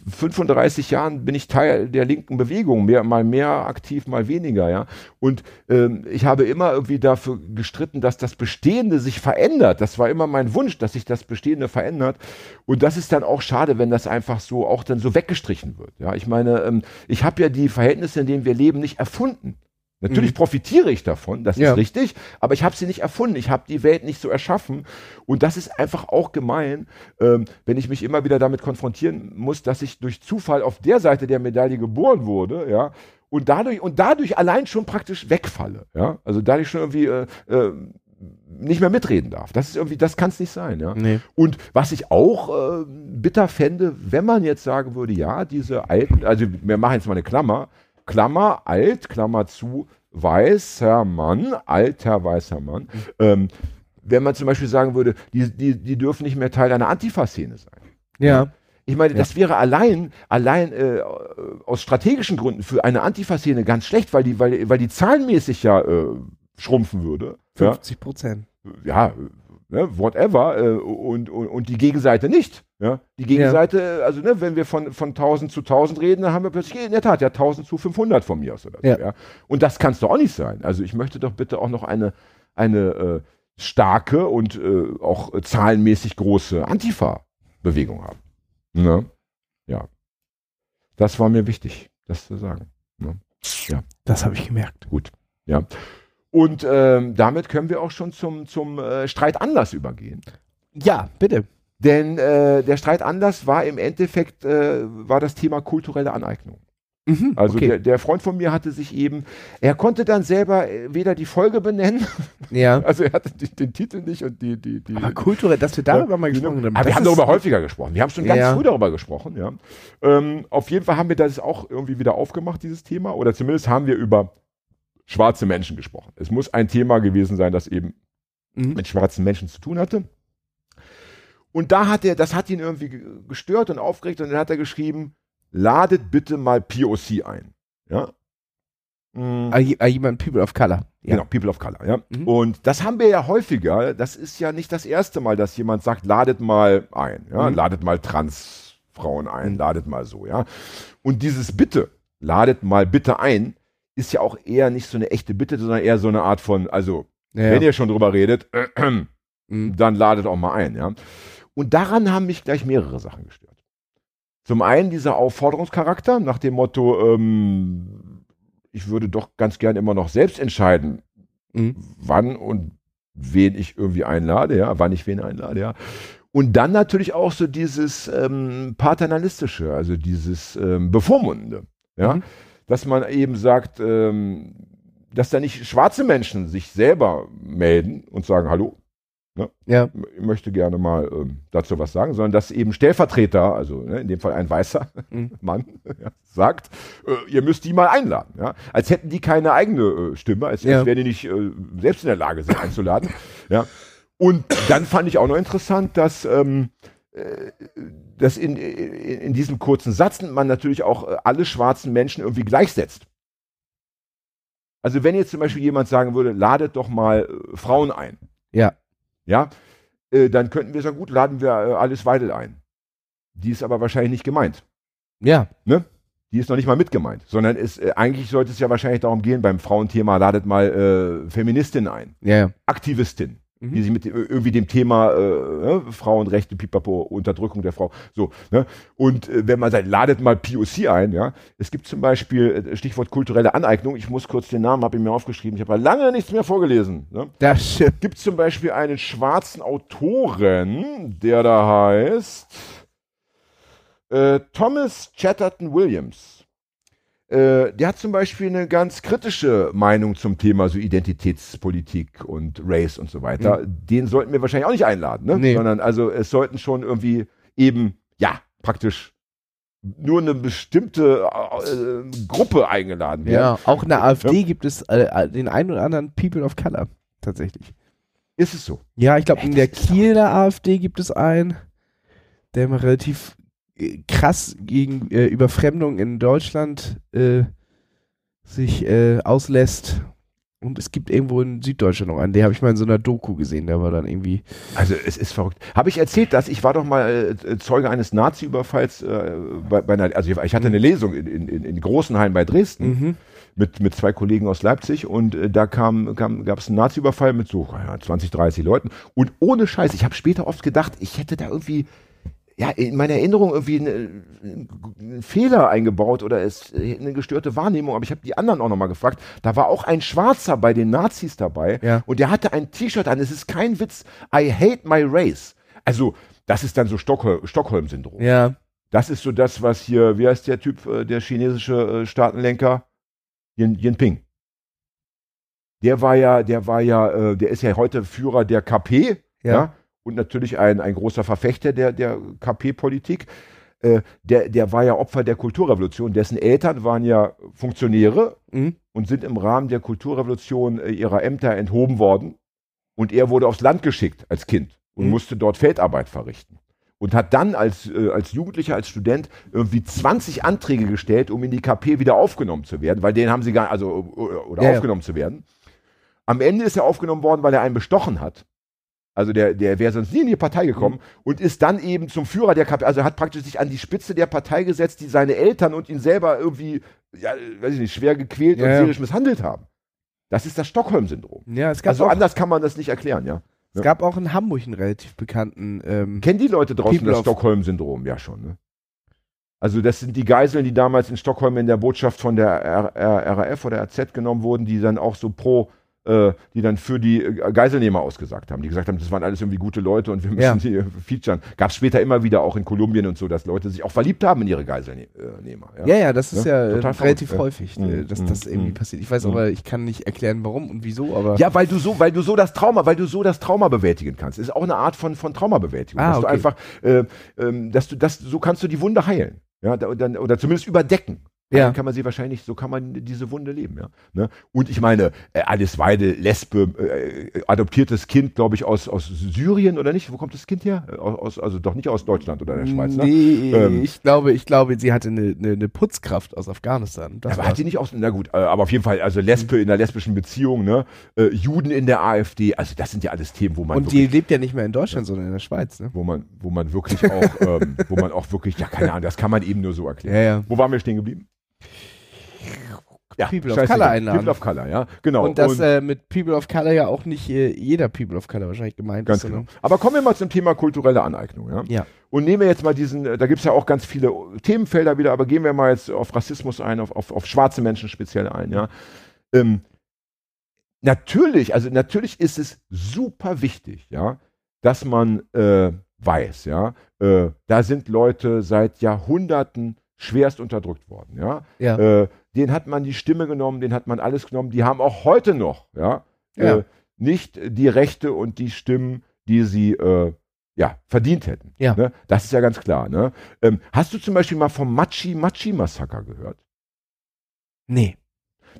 35 Jahren bin ich Teil der linken Bewegung, mehr, mal mehr aktiv, mal weniger, ja. Und ähm, ich habe immer irgendwie dafür gestritten, dass das Bestehende sich verändert. Das war immer mein Wunsch, dass sich das Bestehende verändert. Und das ist dann auch schade, wenn das einfach so auch dann so weggestrichen wird. Ja, ich meine, ähm, ich habe ja die Verhältnisse, in denen wir leben, nicht erfunden. Natürlich profitiere ich davon, das Ja. ist richtig, aber ich habe sie nicht erfunden, ich habe die Welt nicht so erschaffen und das ist einfach auch gemein, ähm, wenn ich mich immer wieder damit konfrontieren muss, dass ich durch Zufall auf der Seite der Medaille geboren wurde, ja, und dadurch und dadurch allein schon praktisch wegfalle, ja, also dadurch schon irgendwie äh, äh, nicht mehr mitreden darf. Das ist irgendwie, das kann es nicht sein, ja. Nee. Und was ich auch äh, bitter fände, wenn man jetzt sagen würde, ja, diese alten, also wir machen jetzt mal eine Klammer, Klammer, alt, Klammer zu, weißer Mann, alter weißer Mann, ähm, wenn man zum Beispiel sagen würde, die, die, die dürfen nicht mehr Teil einer Antifa-Szene sein. Ja. Ich meine, Ja. das wäre allein, allein äh, aus strategischen Gründen für eine Antifa-Szene ganz schlecht, weil die, weil, weil die zahlenmäßig ja äh, schrumpfen würde. Ja? 50 Prozent. ja, ne, whatever, äh, und, und, und die Gegenseite nicht. Ja? Die Gegenseite, also ne, wenn wir von, von 1000 zu 1000 reden, dann haben wir plötzlich in der Tat ja 1000 zu 500 von mir aus. Oder so, Ja. ja? Und das kann es doch auch nicht sein. Also ich möchte doch bitte auch noch eine, eine äh, starke und äh, auch zahlenmäßig große Antifa-Bewegung haben. Ne? Ja. Das war mir wichtig, das zu sagen. Ne? Das habe ich gemerkt. Ja. Und ähm, damit können wir auch schon zum, zum äh, Streitanlass übergehen. Ja, bitte. Denn äh, der Streitanlass war im Endeffekt äh, war das Thema kulturelle Aneignung. Mhm, Also okay. der, der Freund von mir hatte sich eben, er konnte dann selber äh, weder die Folge benennen, ja. also er hatte die, den Titel nicht und die die die. Aber kulturell, dass wir darüber mal gesprochen haben. Aber wir haben darüber häufiger gesprochen. Wir haben schon ganz Ja. früh darüber gesprochen. Ja. Ähm, auf jeden Fall haben wir das auch irgendwie wieder aufgemacht, dieses Thema. Oder zumindest haben wir über schwarze Menschen gesprochen. Es muss ein Thema gewesen sein, das eben Mhm. mit schwarzen Menschen zu tun hatte. Und da hat er, das hat ihn irgendwie ge- gestört und aufgeregt und dann hat er geschrieben, ladet bitte mal POC ein. Ja. Mm. Ah, ah, jemand People of Color. Ja. Genau, People of Color, ja. Mhm. Und das haben wir ja häufiger. Das ist ja nicht das erste Mal, dass jemand sagt, ladet mal ein, ja, Mhm. ladet mal Transfrauen ein, Mhm. ladet mal so, ja. Und dieses Bitte, ladet mal bitte ein, ist ja auch eher nicht so eine echte Bitte, sondern eher so eine Art von, also, Ja. wenn ihr schon drüber redet, Mhm. dann ladet auch mal ein, ja. Und daran haben mich gleich mehrere Sachen gestört. Zum einen dieser Aufforderungscharakter nach dem Motto, ähm, ich würde doch ganz gern immer noch selbst entscheiden, Mhm. wann und wen ich irgendwie einlade, ja, wann ich wen einlade, ja. Und dann natürlich auch so dieses ähm, paternalistische, also dieses ähm, bevormundende, ja, Mhm. Dass man eben sagt, ähm, dass da nicht schwarze Menschen sich selber melden und sagen, hallo, Ja. ich möchte gerne mal ähm, dazu was sagen, sondern dass eben Stellvertreter, also ne, in dem Fall ein weißer Mhm. Mann, ja, sagt, äh, ihr müsst die mal einladen. Ja? Als hätten die keine eigene äh, Stimme, als, Ja. als wären die nicht äh, selbst in der Lage, sie einzuladen. ja? Und dann fand ich auch noch interessant, dass, ähm, äh, dass in, in, in diesem kurzen Satz man natürlich auch äh, alle schwarzen Menschen irgendwie gleichsetzt. Also wenn jetzt zum Beispiel jemand sagen würde, ladet doch mal äh, Frauen ein Ja. ja, äh, dann könnten wir sagen, gut, laden wir äh, Alice Weidel ein. Die ist aber wahrscheinlich nicht gemeint. Ja. Die ist noch nicht mal mit gemeint, sondern ist, äh, eigentlich sollte es ja wahrscheinlich darum gehen, beim Frauenthema ladet mal äh, Feministin ein, Ja. ja. Aktivistin. Die sich mit dem- irgendwie dem Thema äh, ne, Frauenrechte, Pipapo, Unterdrückung der Frau, so. Ne? Und äh, wenn man sagt, ladet mal POC ein, ja. Es gibt zum Beispiel, äh, Stichwort kulturelle Aneignung, ich muss kurz den Namen, habe ich mir aufgeschrieben, ich habe lange nichts mehr vorgelesen. Ne? Das gibt zum Beispiel einen schwarzen Autoren, der da heißt äh, Thomas Chatterton Williams. Äh, der hat zum Beispiel eine ganz kritische Meinung zum Thema so Identitätspolitik und Race und so weiter. Den sollten wir wahrscheinlich auch nicht einladen, ne? Nee. sondern also es sollten schon irgendwie eben, ja, praktisch nur eine bestimmte äh, Gruppe eingeladen werden. Ja, auch in der AfD gibt es äh, den einen oder anderen People of Color, tatsächlich. Ist es so? Ja, ich glaube, in der Kieler AfD gibt es einen, der mal relativ krass gegen äh, Überfremdung in Deutschland äh, sich äh, auslässt. Und es gibt irgendwo in Süddeutschland noch einen, den habe ich mal in so einer Doku gesehen, der war dann irgendwie. Also es ist verrückt. Habe ich erzählt, dass ich war doch mal äh, Zeuge eines Nazi-Überfalls äh, bei, bei einer, also ich, hatte eine Lesung in, in, in, in Großenhain bei Dresden Mhm. mit, mit zwei Kollegen aus Leipzig und äh, da kam, kam, gab es einen Nazi-Überfall mit so ja, 20, 30 Leuten und ohne Scheiß, ich habe später oft gedacht, ich hätte da irgendwie ja, in meiner Erinnerung irgendwie einen, einen Fehler eingebaut oder es eine gestörte Wahrnehmung, aber ich habe die anderen auch nochmal gefragt. Da war auch ein Schwarzer bei den Nazis dabei Ja. und der hatte ein T-Shirt an. Es ist kein Witz. I hate my race. Also, das ist dann so Stockhol Stockholm-Syndrom. Ja. Das ist so das, was hier, wie heißt der Typ, äh, der chinesische äh, Staatenlenker? Yin, Jinping. Der war ja, der war ja, äh, der ist ja heute Führer der KP, ja, Ja. Und natürlich ein, ein großer Verfechter der, der KP-Politik. Äh, der, der war ja Opfer der Kulturrevolution. Dessen Eltern waren ja Funktionäre Mhm. und sind im Rahmen der Kulturrevolution äh, ihrer Ämter enthoben worden. Und er wurde aufs Land geschickt als Kind und Mhm. musste dort Feldarbeit verrichten. Und hat dann als, äh, als Jugendlicher, als Student irgendwie 20 Anträge gestellt, um in die KP wieder aufgenommen zu werden, weil den haben sie gar, also, oder Ja, ja. aufgenommen zu werden. Am Ende ist er aufgenommen worden, weil er einen bestochen hat. Also der, der wäre sonst nie in die Partei Mhm. gekommen und ist dann eben zum Führer der KP, also er hat praktisch sich an die Spitze der Partei gesetzt, die seine Eltern und ihn selber irgendwie, ja, weiß ich nicht, schwer gequält Ja, und seelisch misshandelt haben. Das ist das Stockholm-Syndrom. Ja, es gab, Also anders kann man das nicht erklären, ja. es gab auch in Hamburg einen relativ bekannten. Ähm, Kennen die Leute draußen People das Stockholm-Syndrom? Ja, schon, ne? Also das sind die Geiseln, die damals in Stockholm in der Botschaft von der R R RAF oder RZ genommen wurden, die dann auch so pro, die dann für die äh, Geiselnehmer ausgesagt haben. Die gesagt haben, das waren alles irgendwie gute Leute und wir müssen Ja. die äh, featuren. Gab es später immer wieder auch in Kolumbien und so, dass Leute sich auch verliebt haben in ihre Geiselnehmer. ja, ja, das ist Ja, ja, äh, relativ verrückt, ja. häufig, Mhm, äh, dass mhm, das irgendwie mhm. passiert. Ich weiß Mhm. aber, ich kann nicht erklären, warum und wieso, aber. Ja, weil du so, weil du so das Trauma, weil du so das Trauma bewältigen kannst. Ist auch eine Art von, von Traumabewältigung. Ah, dass du okay. einfach, äh, ähm, dass du, das, so kannst du die Wunde heilen. Ja, da, dann, oder zumindest überdecken. Ja. Dann kann man sie wahrscheinlich, so kann man diese Wunde leben, ja. Ne? Und ich meine, äh, Alice Weide, Lesbe, äh, adoptiertes Kind, glaube ich, aus, aus Syrien oder nicht? Wo kommt das Kind her? Aus, also doch nicht aus Deutschland oder der Schweiz, ne? Nee, Ähm. ich glaube, ich glaube, sie hatte eine, eine, eine Putzkraft aus Afghanistan. Das aber war's. hat die nicht aus, na gut, äh, aber auf jeden Fall, also Lesbe in einer lesbischen Beziehung, ne? Äh, Juden in der AfD, also das sind ja alles Themen, wo man und wirklich die lebt ja nicht mehr in Deutschland, sondern in der Schweiz, ne? wo man, wo man wirklich auch, ähm, wo man auch wirklich, ja, keine Ahnung, das kann man eben nur so erklären. Ja, ja. Wo waren wir stehen geblieben? Ja, People of. Color einladen. People of Color, ja, genau. Und dass äh, mit People of Color ja auch nicht äh, jeder People of Color wahrscheinlich gemeint ganz ist. genau. Aber kommen wir mal zum Thema kulturelle Aneignung, ja. Ja. Und nehmen wir jetzt mal diesen, äh, da gibt es ja auch ganz viele Themenfelder wieder, aber gehen wir mal jetzt auf Rassismus ein, auf, auf, auf schwarze Menschen speziell ein, ja. Ähm, natürlich, also natürlich ist es super wichtig, ja, dass man äh, weiß, ja, äh, da sind Leute seit Jahrhunderten schwerst unterdrückt worden, ja. Ja. Äh, den hat man die Stimme genommen, den hat man alles genommen, die haben auch heute noch, ja, Ja. Äh, nicht die Rechte und die Stimmen, die sie äh, ja, verdient hätten. Ja. Ne? Das ist ja ganz klar. Ne? Ähm, hast du zum Beispiel mal vom Machi-Machi-Massaker gehört? Nee.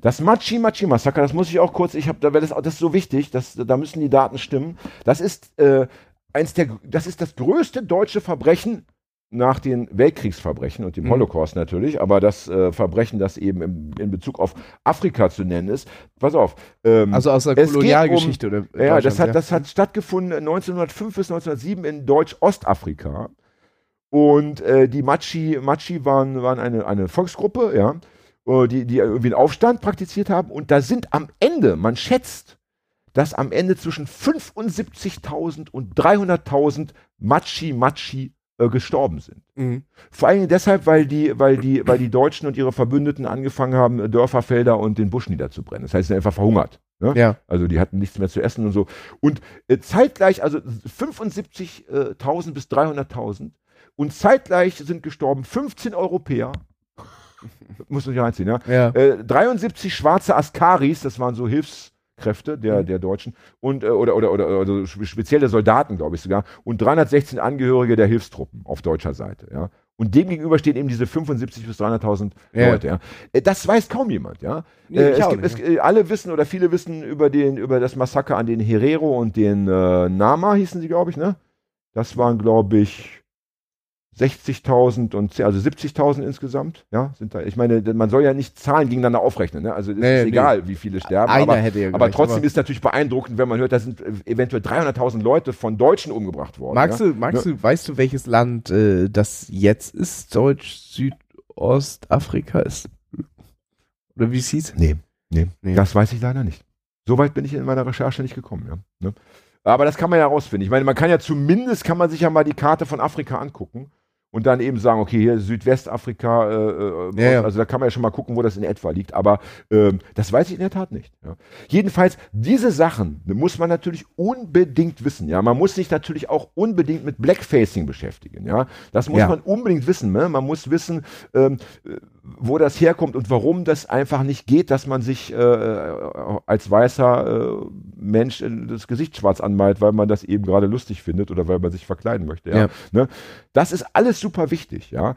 Das Machi-Machi-Massaker, das muss ich auch kurz, ich habe, da das, das ist so wichtig, das, da müssen die Daten stimmen. Das ist äh, eins der, das ist das größte deutsche Verbrechen nach den Weltkriegsverbrechen und dem Mhm. Holocaust natürlich, aber das äh, Verbrechen, das eben im, in Bezug auf Afrika zu nennen ist. Pass auf. Ähm, Also aus der Kolonialgeschichte oder ja, das hat, das hat stattgefunden 1905 bis 1907 in Deutsch-Ostafrika. Und äh, die Machi, Machi waren, waren eine, eine Volksgruppe, ja, äh, die, die irgendwie einen Aufstand praktiziert haben. Und da sind am Ende, man schätzt, dass am Ende zwischen 75.000 und 300.000 Matschi-Matschi äh, gestorben sind. Mhm. Vor allem deshalb, weil die, weil die, weil die Deutschen und ihre Verbündeten angefangen haben, Dörfer, Felder und den Busch niederzubrennen. Das heißt, sie sind einfach verhungert. Ne? Ja. Also die hatten nichts mehr zu essen und so. Und äh, zeitgleich, also 75.000 bis 300.000 und zeitgleich sind gestorben 15 Europäer. Muss man sich reinziehen, ja. Ja. Äh, 73 schwarze Askaris, das waren so Hilfskräfte der, der Deutschen und äh, oder, oder, oder, oder spe- spezielle Soldaten, glaube ich sogar, und 316 Angehörige der Hilfstruppen auf deutscher Seite, ja. Und dem gegenüber stehen eben diese 75 bis 300.000 Ja. Leute, ja. Äh, Das weiß kaum jemand, ja. Nee, äh, es gibt, es, äh, alle wissen oder viele wissen über den über das Massaker an den Herero und den äh, Nama hießen sie, glaube ich, ne? Das waren, glaube ich, 60.000 und also 70.000 insgesamt, ja, sind da. Ich meine, man soll ja nicht Zahlen gegeneinander aufrechnen, ne? Also es Nee, ist nee. egal, wie viele sterben, Einer aber, hätte ja aber trotzdem aber- ist natürlich beeindruckend, wenn man hört, da sind eventuell 300.000 Leute von Deutschen umgebracht worden. Magst ja? du, magst du, weißt du, welches Land äh, das jetzt ist? Deutsch, Südostafrika ist? Oder wie es hieß? Nee, nee, Nee. das weiß ich leider nicht. Soweit bin ich in meiner Recherche nicht gekommen, ja. Ne? Aber das kann man ja rausfinden. Ich meine, man kann ja zumindest, kann man sich ja mal die Karte von Afrika angucken und dann eben sagen, okay, hier Südwestafrika, äh, äh, Ja, ja. also da kann man ja schon mal gucken, wo das in etwa liegt. Aber ähm, das weiß ich in der Tat nicht. Ja. Jedenfalls, diese Sachen muss man natürlich unbedingt wissen. Ja, man muss sich natürlich auch unbedingt mit Blackfacing beschäftigen. Ja, das muss man unbedingt wissen. Ne? Man muss wissen, ähm, äh, wo das herkommt und warum das einfach nicht geht, dass man sich äh, als weißer äh, Mensch das Gesicht schwarz anmalt, weil man das eben gerade lustig findet oder weil man sich verkleiden möchte. Ja? Ja. Ne? Das ist alles super wichtig, ja.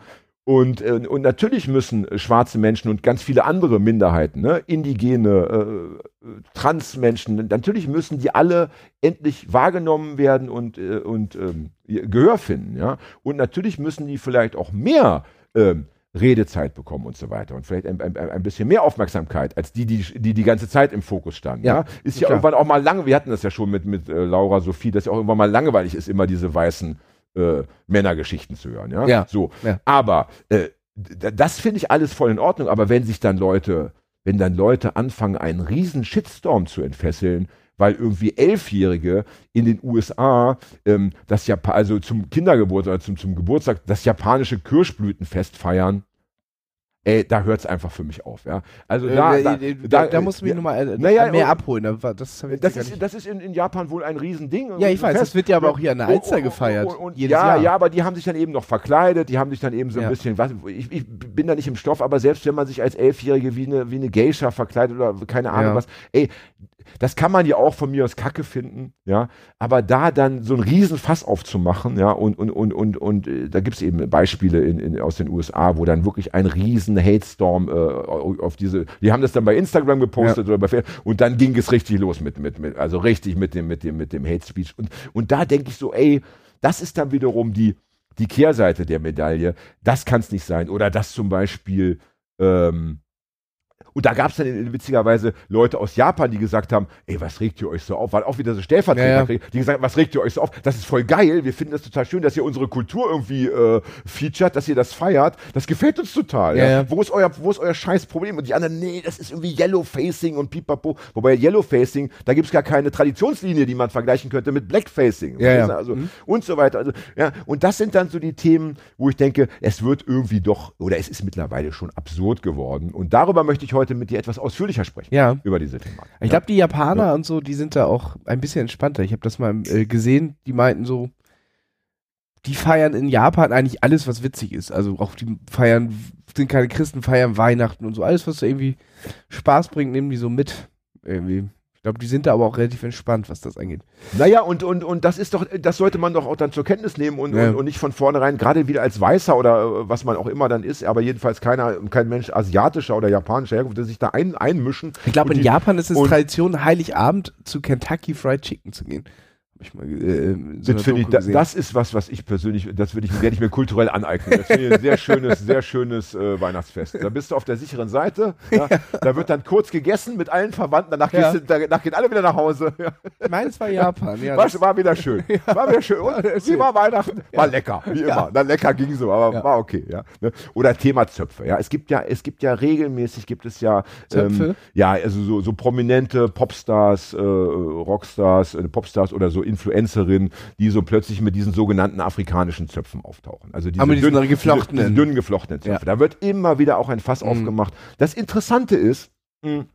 Und, äh, und natürlich müssen schwarze Menschen und ganz viele andere Minderheiten, ne, Indigene, äh, Transmenschen, natürlich müssen die alle endlich wahrgenommen werden und, äh, und ähm, Gehör finden, ja. Und natürlich müssen die vielleicht auch mehr ähm, Redezeit bekommen und so weiter und vielleicht ein, ein, ein bisschen mehr Aufmerksamkeit als die, die die die ganze Zeit im Fokus standen. Ja, Ja, ist ja klar. irgendwann auch mal lange. Wir hatten das ja schon mit mit äh, Laura Sophie, dass ja auch irgendwann mal langweilig ist, immer diese weißen äh, Männergeschichten zu hören. Ja, Ja. so. Ja. Aber äh, das finde ich alles voll in Ordnung. Aber wenn sich dann Leute, wenn dann Leute anfangen, einen riesen Shitstorm zu entfesseln, weil irgendwie Elfjährige in den USA ähm, das Japan also zum Kindergeburtstag oder zum, zum Geburtstag das japanische Kirschblütenfest feiern, ey, da hört es einfach für mich auf. Ja? Also da, äh, da, äh, da, da musst du mich ja, nochmal äh, Naja, mehr und- abholen. Da Das, das ist, das ist in, in Japan wohl ein Riesending. Ja, ich weiß, Fest. das wird ja aber auch hier an der Und- Alster und- gefeiert, Und, und, jedes ja, Jahr. ja, aber die haben sich dann eben noch verkleidet, die haben sich dann eben so ein Ja. bisschen, was, ich, ich bin da nicht im Stoff, aber selbst wenn man sich als Elfjährige wie eine, wie eine Geisha verkleidet oder keine Ahnung Ja. was, ey, das kann man ja auch von mir aus Kacke finden, ja, aber da dann so ein Riesenfass aufzumachen, ja, und, und, und, und, und äh, da gibt es eben Beispiele in, in, aus den USA, wo dann wirklich ein riesen Hate-Storm äh, auf diese, die haben das dann bei Instagram gepostet oder bei Facebook und dann ging es richtig los mit, mit, mit also richtig mit dem, mit dem, mit dem Hate-Speech. Und, und da denke ich so, ey, das ist dann wiederum die, die Kehrseite der Medaille, das kann es nicht sein. Oder das zum Beispiel, ähm, und da gab es dann witzigerweise Leute aus Japan, die gesagt haben, ey, was regt ihr euch so auf? Weil auch wieder so Stellvertreter, Ja, ja. die gesagt haben, was regt ihr euch so auf? Das ist voll geil, wir finden das total schön, dass ihr unsere Kultur irgendwie äh, featured, dass ihr das feiert. Das gefällt uns total. Ja. Wo, ist euer, wo ist euer scheiß Problem? Und die anderen, nee, das ist irgendwie Yellowfacing und pipapo. Wobei Yellowfacing, da gibt es gar keine Traditionslinie, die man vergleichen könnte mit Blackfacing. Also, Und so weiter. Also, ja, und das sind dann so die Themen, wo ich denke, es wird irgendwie doch, oder es ist mittlerweile schon absurd geworden. Und darüber möchte ich heute mit dir etwas ausführlicher sprechen. Ja. Über diese Themen. Ich glaube, die Japaner und so, die sind da auch ein bisschen entspannter. Ich habe das mal äh, gesehen, die meinten so, die feiern in Japan eigentlich alles, was witzig ist. Also auch die feiern, sind keine Christen, feiern Weihnachten und so. Alles, was so irgendwie Spaß bringt, nehmen die so mit. Irgendwie. Ich glaube, die sind da aber auch relativ entspannt, was das angeht. Naja, und, und, und das ist doch, das sollte man doch auch dann zur Kenntnis nehmen und, Ja. und, und nicht von vornherein, gerade wieder als Weißer oder äh, was man auch immer dann ist, aber jedenfalls keiner, kein Mensch asiatischer oder japanischer Herkunft, der sich da ein, einmischen. Ich glaube, in die- Japan ist es Tradition, Heiligabend zu Kentucky Fried Chicken zu gehen. Ich mal, äh, so Das, ich, da, das ist was, was ich persönlich, das würde ich, werde ich mir kulturell aneignen. Das finde ich ein sehr schönes, sehr schönes äh, Weihnachtsfest. Da bist du auf der sicheren Seite. Ja? Da wird dann kurz gegessen mit allen Verwandten. Danach, Ja. du, danach gehen alle wieder nach Hause. Ja. Meines war Japan, ja. War, war wieder schön. War wieder schön. Und wie war Weihnachten? War lecker, wie immer. Na, lecker ging so, aber war okay. Ja. Ne? Oder Thema Zöpfe. Ja. Es gibt ja, es gibt ja regelmäßig gibt es ja? Ähm, ja, also so, so prominente Popstars, äh, Rockstars, äh, Popstars oder so Influencerinnen, die so plötzlich mit diesen sogenannten afrikanischen Zöpfen auftauchen. Also diese, Aber mit diesen dünn- geflochtenen. Diese, diese dünnen geflochtenen Zöpfe. Da wird immer wieder auch ein Fass Mhm. aufgemacht. Das Interessante ist, mh,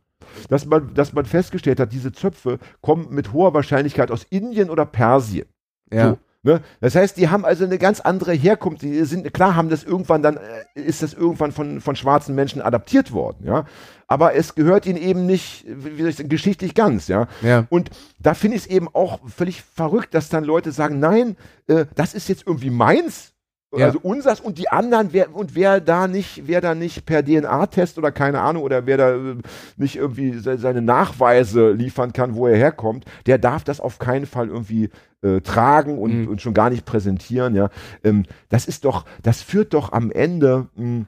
dass man, dass man festgestellt hat, diese Zöpfe kommen mit hoher Wahrscheinlichkeit aus Indien oder Persien. ja. So, ne? Das heißt, die haben also eine ganz andere Herkunft. Die sind, klar haben das irgendwann dann, äh, ist das irgendwann von, von schwarzen Menschen adaptiert worden, ja. Aber es gehört ihnen eben nicht, wie soll ich sagen, geschichtlich ganz, ja. Ja. Und da finde ich es eben auch völlig verrückt, dass dann Leute sagen, nein, äh, das ist jetzt irgendwie meins. Ja. Also unsers und die anderen, wer, und wer da nicht, wer da nicht per DNA-Test oder keine Ahnung, oder wer da äh, nicht irgendwie se seine Nachweise liefern kann, wo er herkommt, der darf das auf keinen Fall irgendwie äh, tragen und, Mhm. und schon gar nicht präsentieren, ja. Ähm, das ist doch, das führt doch am Ende mh,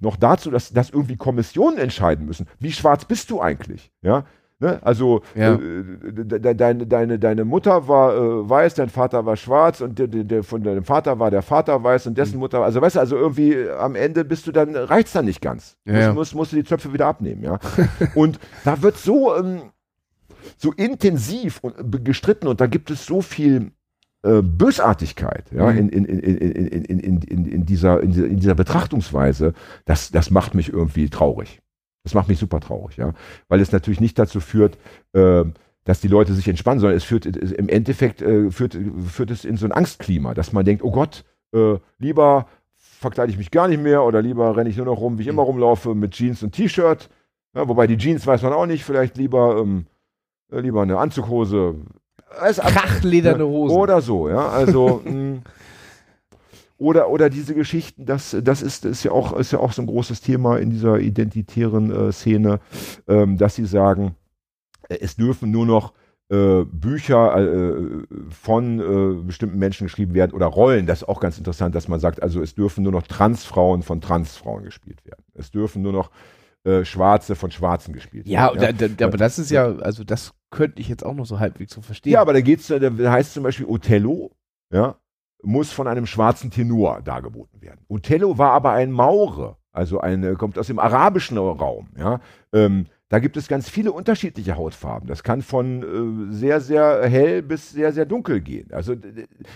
noch dazu, dass, dass irgendwie Kommissionen entscheiden müssen. Wie schwarz bist du eigentlich? Ja. Ne? Also ja. äh, de, deine, deine, deine Mutter war äh, weiß, dein Vater war schwarz und de, de, von deinem Vater war der Vater weiß und dessen mhm. Mutter, also weißt du, also irgendwie äh, am Ende bist du dann, reicht's dann nicht ganz. Ja, musst, ja. Musst, musst, du die Zöpfe wieder abnehmen, ja. und da wird so, ähm, so intensiv und, gestritten und da gibt es so viel äh, Bösartigkeit ja, mhm. in, in, in, in, in, in, in, dieser, in, dieser, in dieser Betrachtungsweise, das, das macht mich irgendwie traurig. Das macht mich super traurig, ja. Weil es natürlich nicht dazu führt, äh, dass die Leute sich entspannen, sondern es führt im Endeffekt äh, führt, führt es in so ein Angstklima, dass man denkt, oh Gott, äh, lieber verkleide ich mich gar nicht mehr oder lieber renne ich nur noch rum, wie ich immer rumlaufe, mit Jeans und T-Shirt. Ja, wobei die Jeans weiß man auch nicht, vielleicht lieber, ähm, äh, lieber eine Anzughose. Krachlederne Hosen. oder so, ja. Also mh, oder oder diese Geschichten, das das ist ist ja auch ist ja auch so ein großes Thema in dieser identitären äh, Szene, ähm, dass sie sagen, es dürfen nur noch äh, Bücher äh, von äh, bestimmten Menschen geschrieben werden oder Rollen. Das ist auch ganz interessant, dass man sagt, also es dürfen nur noch Transfrauen von Transfrauen gespielt werden. Es dürfen nur noch äh, Schwarze von Schwarzen gespielt ja, werden. da, da, aber das ist ja, also das könnte ich jetzt auch noch so halbwegs so verstehen. Ja, aber da geht's, da heißt zum Beispiel Othello, ja, muss von einem schwarzen Tenor dargeboten werden. Othello war aber ein Maure, also eine, kommt aus dem arabischen Raum, ja. Ähm, da gibt es ganz viele unterschiedliche Hautfarben. Das kann von äh, sehr, sehr hell bis sehr, sehr dunkel gehen. Also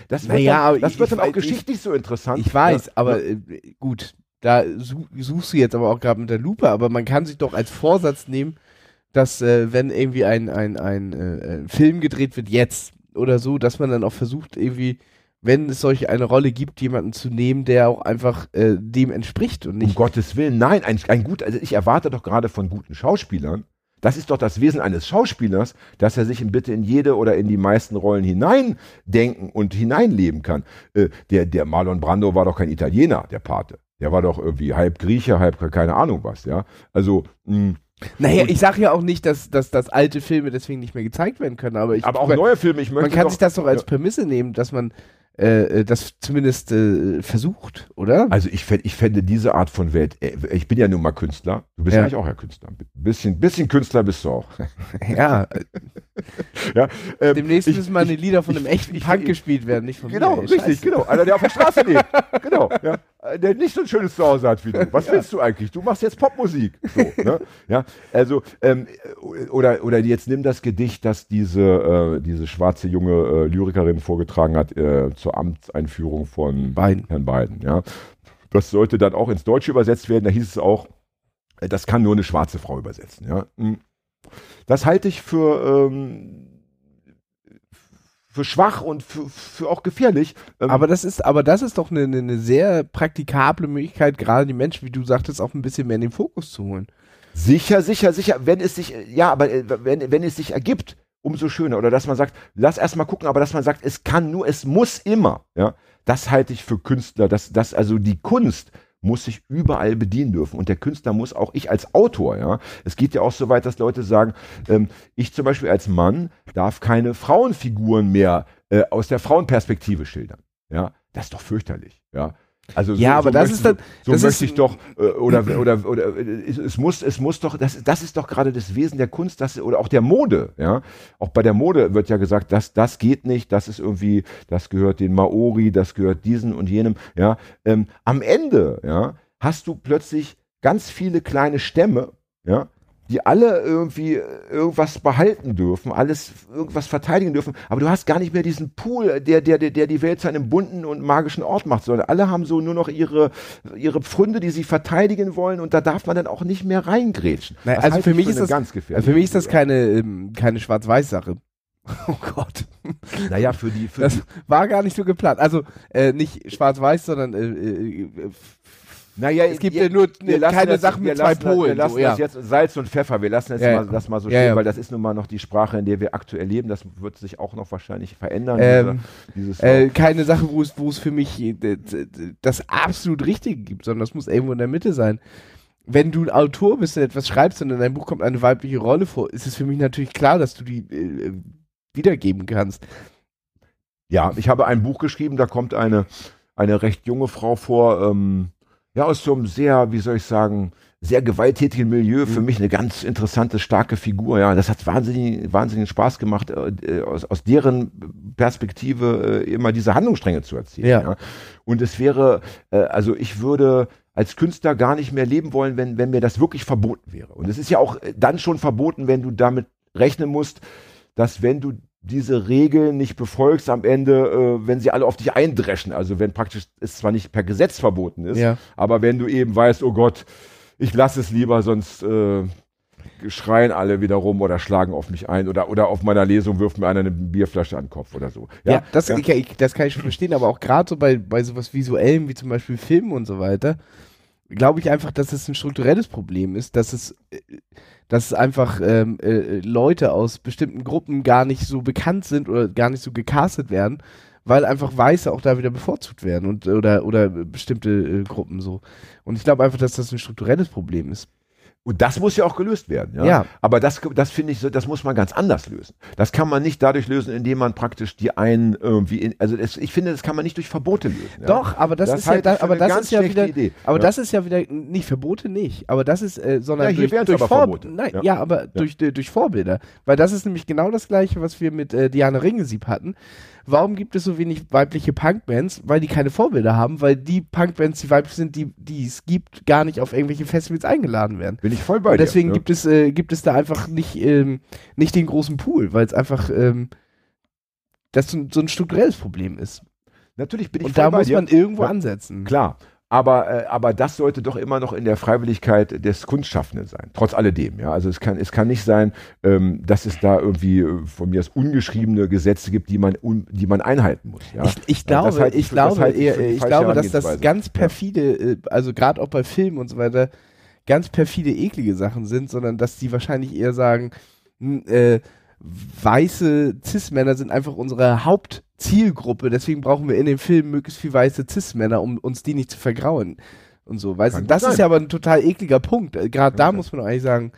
das wird Naja, dann, das ich- wird dann ich auch weiß- geschichtlich so interessant. Ich weiß, Ja, aber ja. äh, gut, da su suchst du jetzt aber auch gerade mit der Lupe, aber man kann sich doch als Vorsatz nehmen, dass äh, wenn irgendwie ein, ein, ein äh, äh, Film gedreht wird, jetzt oder so, dass man dann auch versucht, irgendwie, wenn es solche eine Rolle gibt, jemanden zu nehmen, der auch einfach äh, dem entspricht und Um nicht. Gottes Willen, nein, ein, ein gut, also ich erwarte doch gerade von guten Schauspielern, das ist doch das Wesen eines Schauspielers, dass er sich in bitte in jede oder in die meisten Rollen hineindenken und hineinleben kann. Äh, der, der Marlon Brando war doch kein Italiener, der Pate. Der war doch irgendwie halb Grieche, halb keine Ahnung was, ja. Also, mh, Naja, Und- ich sage ja auch nicht, dass, dass, dass alte Filme deswegen nicht mehr gezeigt werden können, aber ich aber auch neue Filme, ich möchte man kann doch, sich das doch als Ja. Prämisse nehmen, dass man äh, äh, das zumindest äh, versucht, oder? Also ich, fänd, ich fände diese Art von Welt, äh, ich bin ja nun mal Künstler, du bist Ja. ja eigentlich auch ja Künstler, ein bisschen, bisschen Künstler bist du auch. ja, ja, ähm, demnächst ich- müssen meine Lieder von ich- einem echten ich- Punk gespielt werden, nicht von Genau, mir. richtig, Scheiße. genau. Einer, der auf der Straße lebt. genau, ja. Äh, Der nicht so ein schönes Zuhause hat wie du. Was willst du eigentlich? Du machst jetzt Popmusik. So, ne? Ja, also, ähm, oder, oder jetzt nimm das Gedicht, das diese, äh, diese schwarze junge äh, Lyrikerin vorgetragen hat äh, zur Amtseinführung von Biden. Herrn Biden, ja. Das sollte dann auch ins Deutsche übersetzt werden. Da hieß es auch, äh, das kann nur eine schwarze Frau übersetzen, ja. Hm. Das halte ich für, ähm, für schwach und für, für auch gefährlich. Ähm, Aber das ist, aber das ist doch eine, eine, sehr praktikable Möglichkeit, gerade die Menschen, wie du sagtest, auch ein bisschen mehr in den Fokus zu holen. Sicher, sicher, sicher. Wenn es sich, ja, aber äh, wenn, wenn es sich ergibt, umso schöner. Oder dass man sagt, lass erst mal gucken, aber dass man sagt, es kann nur, es muss immer. Ja, das halte ich für Künstler. Dass, dass also die Kunst muss sich überall bedienen dürfen. Und der Künstler muss auch, ich als Autor, ja, es geht ja auch so weit, dass Leute sagen, ähm, ich zum Beispiel als Mann darf keine Frauenfiguren mehr äh, aus der Frauenperspektive schildern. Ja, das ist doch fürchterlich. Ja, also ja, aber das ist dann, so das möchte ist, ich doch äh, oder oder oder es, es muss es muss doch das das ist doch gerade das Wesen der Kunst, das oder auch der Mode, ja. Auch bei der Mode wird ja gesagt, dass das geht nicht, das ist irgendwie, das gehört den Maori, das gehört diesen und jenem, ja. Ähm, am Ende, ja, hast du plötzlich ganz viele kleine Stämme, ja, die alle irgendwie irgendwas behalten dürfen, alles irgendwas verteidigen dürfen, aber du hast gar nicht mehr diesen Pool, der, der, der, der die Welt zu einem bunten und magischen Ort macht, sondern alle haben so nur noch ihre, ihre Pfründe, die sie verteidigen wollen und da darf man dann auch nicht mehr reingrätschen. Nein, Das also halte für ich mich ist das- ganz gefährlich. für mich ist das keine, ähm, keine Schwarz-Weiß-Sache. Oh Gott. Naja, für die, für Das die war gar nicht so geplant. Also äh, nicht schwarz-weiß, sondern äh, äh, äh, naja, es gibt ja nur wir lassen keine Sachen wir mit zwei lassen das- Wir Polen, lassen so, ja. das jetzt Salz und Pfeffer, wir lassen das, Ja, ja. mal, das mal so Ja, stehen, ja. weil das ist nun mal noch die Sprache, in der wir aktuell leben. Das wird sich auch noch wahrscheinlich verändern. Ähm, diese, äh, keine Sache, wo es, wo es für mich äh, das absolut Richtige gibt, sondern das muss irgendwo in der Mitte sein. Wenn du ein Autor bist und etwas schreibst und in deinem Buch kommt eine weibliche Rolle vor, ist es für mich natürlich klar, dass du die äh, wiedergeben kannst. Ja, ich habe ein Buch geschrieben, da kommt eine, eine recht junge Frau vor, ähm, ja, aus so einem sehr, wie soll ich sagen, sehr gewalttätigen Milieu. Für mich eine ganz interessante, starke Figur. Ja, das hat wahnsinnig, wahnsinnigen Spaß gemacht, äh, äh, aus, aus deren Perspektive äh, immer diese Handlungsstränge zu erzählen. Ja. Und es wäre, äh, also ich würde als Künstler gar nicht mehr leben wollen, wenn, wenn mir das wirklich verboten wäre. Und es ist ja auch äh, dann schon verboten, wenn du damit rechnen musst, dass wenn du diese Regeln nicht befolgst am Ende, äh, wenn sie alle auf dich eindreschen, also wenn praktisch es zwar nicht per Gesetz verboten ist, Ja. aber wenn du eben weißt, oh Gott, ich lasse es lieber, sonst äh, schreien alle wieder rum oder schlagen auf mich ein oder, oder auf meiner Lesung wirft mir einer eine Bierflasche an den Kopf oder so. Ja, das, ja. Ich, ich, das kann ich schon verstehen, aber auch gerade so bei, bei sowas Visuellem wie zum Beispiel Filmen und so weiter, glaube ich einfach, dass es ein strukturelles Problem ist, dass es, äh, dass es einfach ähm, äh, Leute aus bestimmten Gruppen gar nicht so bekannt sind oder gar nicht so gecastet werden, weil einfach Weiße auch da wieder bevorzugt werden und oder oder bestimmte äh, Gruppen so. Und ich glaube einfach, dass das ein strukturelles Problem ist. Und das muss ja auch gelöst werden. Ja. Ja. Aber das, das finde ich, so, das muss man ganz anders lösen. Das kann man nicht dadurch lösen, indem man praktisch die einen irgendwie, in, also das, ich finde, das kann man nicht durch Verbote lösen. Ja. Doch, aber das, Das ist ja, halte ich da, aber das ist ja wieder, Idee. aber Ja. das ist ja wieder nicht Verbote nicht, aber das ist, äh, sondern Ja, hier durch, durch, aber Vor Verbote. Nein, ja. Ja. aber Durch, durch Vorbilder, weil das ist nämlich genau das gleiche, was wir mit äh, Diana Ringesieb hatten. Warum gibt es so wenig weibliche Punkbands? Weil die keine Vorbilder haben, weil die Punkbands, die weiblich sind, die, die es gibt, gar nicht auf irgendwelche Festivals eingeladen werden. Bin ich voll bei Und dir. deswegen ja. gibt es äh, gibt es da einfach nicht ähm, nicht den großen Pool, weil es einfach ähm, das so, ein- so ein strukturelles Problem ist. Natürlich bin ich Und voll da bei muss dir. man irgendwo Ja. ansetzen. Klar. Aber, äh, aber das sollte doch immer noch in der Freiwilligkeit des Kunstschaffenden sein. Trotz alledem, ja. Also es kann, es kann nicht sein, ähm, dass es da irgendwie äh, von mir aus ungeschriebene Gesetze gibt, die man, un, die man einhalten muss. Ja? Ich, ich glaube, halte ich ich für- das glaube, halte ich eher, ich glaube, dass das ganz perfide, äh, also gerade auch bei Filmen und so weiter, ganz perfide, eklige Sachen sind, sondern dass die wahrscheinlich eher sagen, hm, äh, weiße Cis-Männer sind einfach unsere Hauptzielgruppe, deswegen brauchen wir in den Filmen möglichst viel weiße Cis-Männer, um uns die nicht zu vergrauen. Und so, weißt du, das sein. ist ja aber ein total ekliger Punkt. Äh, Gerade da sein. muss man eigentlich sagen,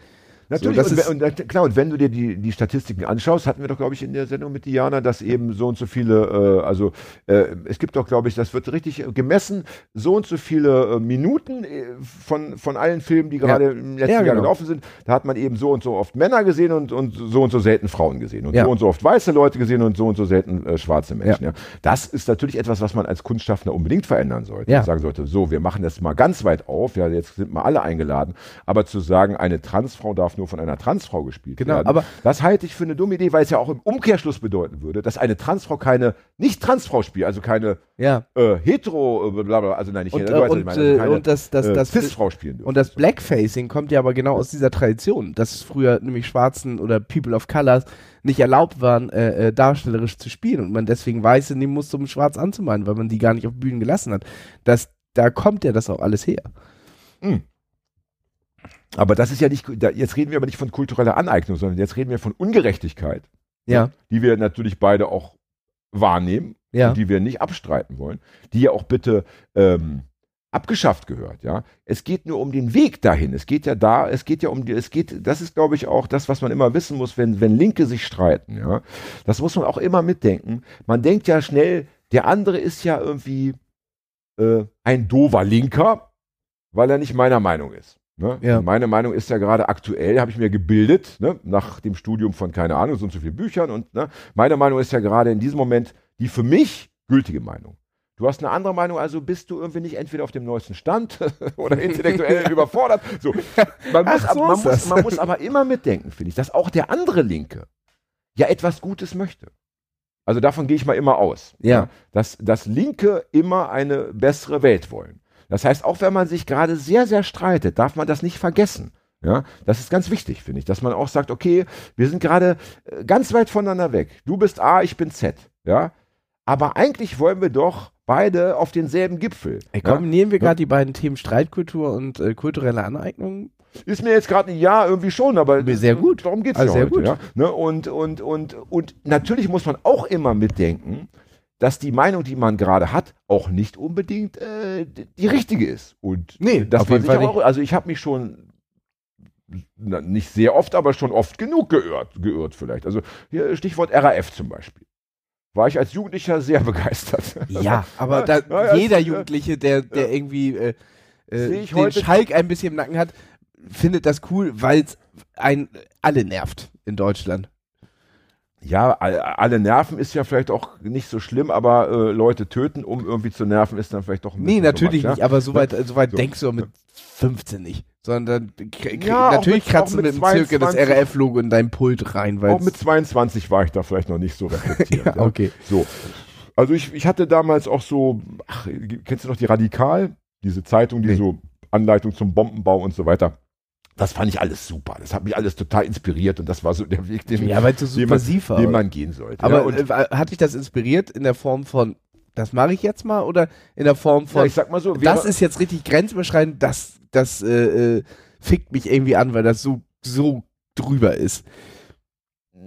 Natürlich, So, und, und, klar, und wenn du dir die, die Statistiken anschaust, hatten wir doch, glaube ich, in der Sendung mit Diana, dass eben so und so viele, äh, also äh, es gibt doch, glaube ich, das wird richtig gemessen, so und so viele äh, Minuten äh, von, von allen Filmen, die gerade im letzten Ja, Jahr genau. gelaufen sind, da hat man eben so und so oft Männer gesehen und, und so und so selten Frauen gesehen und Ja. so und so oft weiße Leute gesehen und so und so selten äh, schwarze Menschen. Ja. Das ist natürlich etwas, was man als Kunstschaffender unbedingt verändern sollte. Ja. Sagen sollte, so, wir machen das mal ganz weit auf, ja, jetzt sind mal alle eingeladen, aber zu sagen, eine Transfrau darf nur von einer Transfrau gespielt Genau, werden, aber- das halte ich für eine dumme Idee, weil es ja auch im Umkehrschluss bedeuten würde, dass eine Transfrau keine, nicht Transfrau spielt, also keine ja. äh, hetero, äh, blablabla, also nein, nicht Und, hetero, äh, und, ich meine, also äh, keine, und das, das, äh, das, Cis-Frau spielen dürfen. Und das Blackfacing kommt ja aber genau aus dieser Tradition, dass es früher nämlich Schwarzen oder People of Colors nicht erlaubt waren, äh, äh, darstellerisch zu spielen und man deswegen Weiße nehmen musste, um schwarz anzumalen, weil man die gar nicht auf Bühnen gelassen hat. Das, da kommt ja das auch alles her. Aber das ist ja nicht, da, jetzt reden wir aber nicht von kultureller Aneignung, sondern jetzt reden wir von Ungerechtigkeit, Ja, die wir natürlich beide auch wahrnehmen ja. und die wir nicht abstreiten wollen, die ja auch bitte ähm, abgeschafft gehört, ja. Es geht nur um den Weg dahin. Es geht ja da, es geht ja um die, es geht, das ist, glaube ich, auch das, was man immer wissen muss, wenn, wenn Linke sich streiten, ja. Das muss man auch immer mitdenken. Man denkt ja schnell, der andere ist ja irgendwie äh, ein dover Linker, weil er nicht meiner Meinung ist. Ne? Ja. Meine Meinung ist ja gerade aktuell, habe ich mir gebildet, ne? nach dem Studium von, keine Ahnung, so und so vielen Büchern. Und ne? meine Meinung ist ja gerade in diesem Moment die für mich gültige Meinung. Du hast eine andere Meinung, also bist du irgendwie nicht entweder auf dem neuesten Stand oder intellektuell überfordert. So. Man, muss, Ach, so man, muss, man muss aber immer mitdenken, finde ich, dass auch der andere Linke ja etwas Gutes möchte. Also davon gehe ich mal immer aus. Ja. Dass, dass Linke immer eine bessere Welt wollen. Das heißt, auch wenn man sich gerade sehr, sehr streitet, darf man das nicht vergessen. Ja, das ist ganz wichtig, finde ich, dass man auch sagt, okay, wir sind gerade äh, ganz weit voneinander weg. Du bist A, ich bin Z. Ja, aber eigentlich wollen wir doch beide auf denselben Gipfel. Ey, ja? kombinieren wir gerade die beiden Themen Streitkultur und äh, kulturelle Aneignung? Ist mir jetzt gerade ein Ja irgendwie schon, aber Sehr gut. darum geht es Also ja sehr heute. gut. Ja? Ne? Und, und, und, und natürlich muss man auch immer mitdenken, dass die Meinung, die man gerade hat, auch nicht unbedingt äh, die richtige ist. Und Nee, das auf man jeden sich Fall auch, also ich habe mich schon na, nicht sehr oft, aber schon oft genug geirrt, geirrt vielleicht. Also hier Stichwort RAF zum Beispiel. War ich als Jugendlicher sehr begeistert. Ja, aber da, Ja, ja, jeder Jugendliche, der, der irgendwie äh, äh, den Schalk ein bisschen im Nacken hat, findet das cool, weil es alle nervt in Deutschland. Ja, all- alle Nerven ist ja vielleicht auch nicht so schlimm, aber äh, Leute töten, um irgendwie zu nerven, ist dann vielleicht doch ein Nee, natürlich too much, nicht, aber so weit, so weit So. denkst du mit 15 nicht. Sondern Ja, natürlich kratzt du mit mit dem Zirkel das 22 RAF-Logo in dein Pult rein, weil Auch mit 22 war ich da vielleicht noch nicht so reflektiert. ja, okay. So. Also ich, ich hatte damals auch so, ach, kennst du noch die Radikal? Diese Zeitung, die Nee. so Anleitung zum Bombenbau und so weiter. Das fand ich alles super. Das hat mich alles total inspiriert und das war so der Weg, den, Ja, so den, man, den man gehen sollte. Aber ja, und, äh, hat dich das inspiriert in der Form von, das mache ich jetzt mal, oder in der Form ja, von, ich sag mal so, das ist jetzt richtig grenzüberschreitend, das, das äh, äh, fickt mich irgendwie an, weil das so, so drüber ist.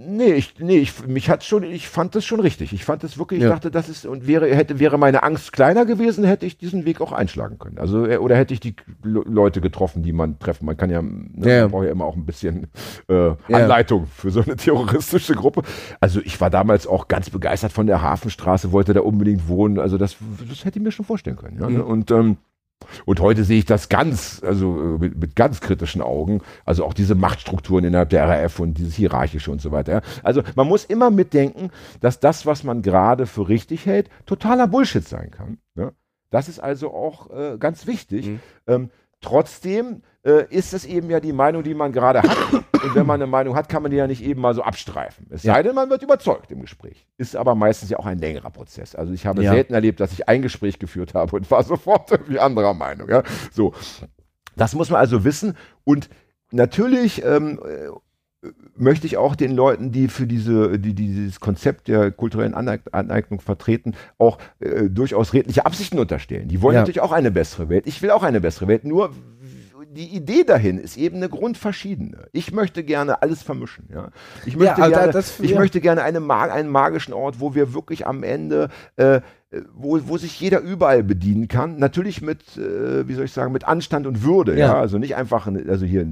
Nee, ich, nee, ich, mich hat schon, ich fand das schon richtig. Ich fand das wirklich, ich Ja. dachte, das ist, und wäre, hätte, wäre meine Angst kleiner gewesen, hätte ich diesen Weg auch einschlagen können. Also, äh, oder hätte ich die Le- Leute getroffen, die man treffen. Man kann ja, ne, Ja. man braucht ja immer auch ein bisschen äh, Anleitung für so eine terroristische Gruppe. Also, ich war damals auch ganz begeistert von der Hafenstraße, wollte da unbedingt wohnen. Also, das, das hätte ich mir schon vorstellen können. Ja, ne? Mhm. Und, ähm, und heute sehe ich das ganz, also äh, mit, mit ganz kritischen Augen. Also auch diese Machtstrukturen innerhalb der RAF und dieses Hierarchische und so weiter. Also man muss immer mitdenken, dass das, was man gerade für richtig hält, totaler Bullshit sein kann. Ne? Das ist also auch äh, ganz wichtig. Mhm. Ähm, trotzdem äh, ist es eben ja die Meinung, die man gerade hat. Und wenn man eine Meinung hat, kann man die ja nicht eben mal so abstreifen. Es Ja. sei denn, man wird überzeugt im Gespräch. Ist aber meistens ja auch ein längerer Prozess. Also ich habe Ja. selten erlebt, dass ich ein Gespräch geführt habe und war sofort irgendwie anderer Meinung. Ja? So. Das muss man also wissen. Und natürlich ähm, äh, möchte ich auch den Leuten, die für diese, die, die dieses Konzept der kulturellen Aneig- Aneignung vertreten, auch äh, durchaus redliche Absichten unterstellen. Die wollen Ja. natürlich auch eine bessere Welt. Ich will auch eine bessere Welt. Nur die Idee dahin ist eben eine grundverschiedene. Ich möchte gerne alles vermischen. Ja? Ich möchte also gerne, das- ich ja. möchte gerne eine, einen magischen Ort, wo wir wirklich am Ende, äh, äh, wo, wo sich jeder überall bedienen kann. Natürlich mit, äh, wie soll ich sagen, mit Anstand und Würde. Ja. Ja. Also nicht einfach, also hier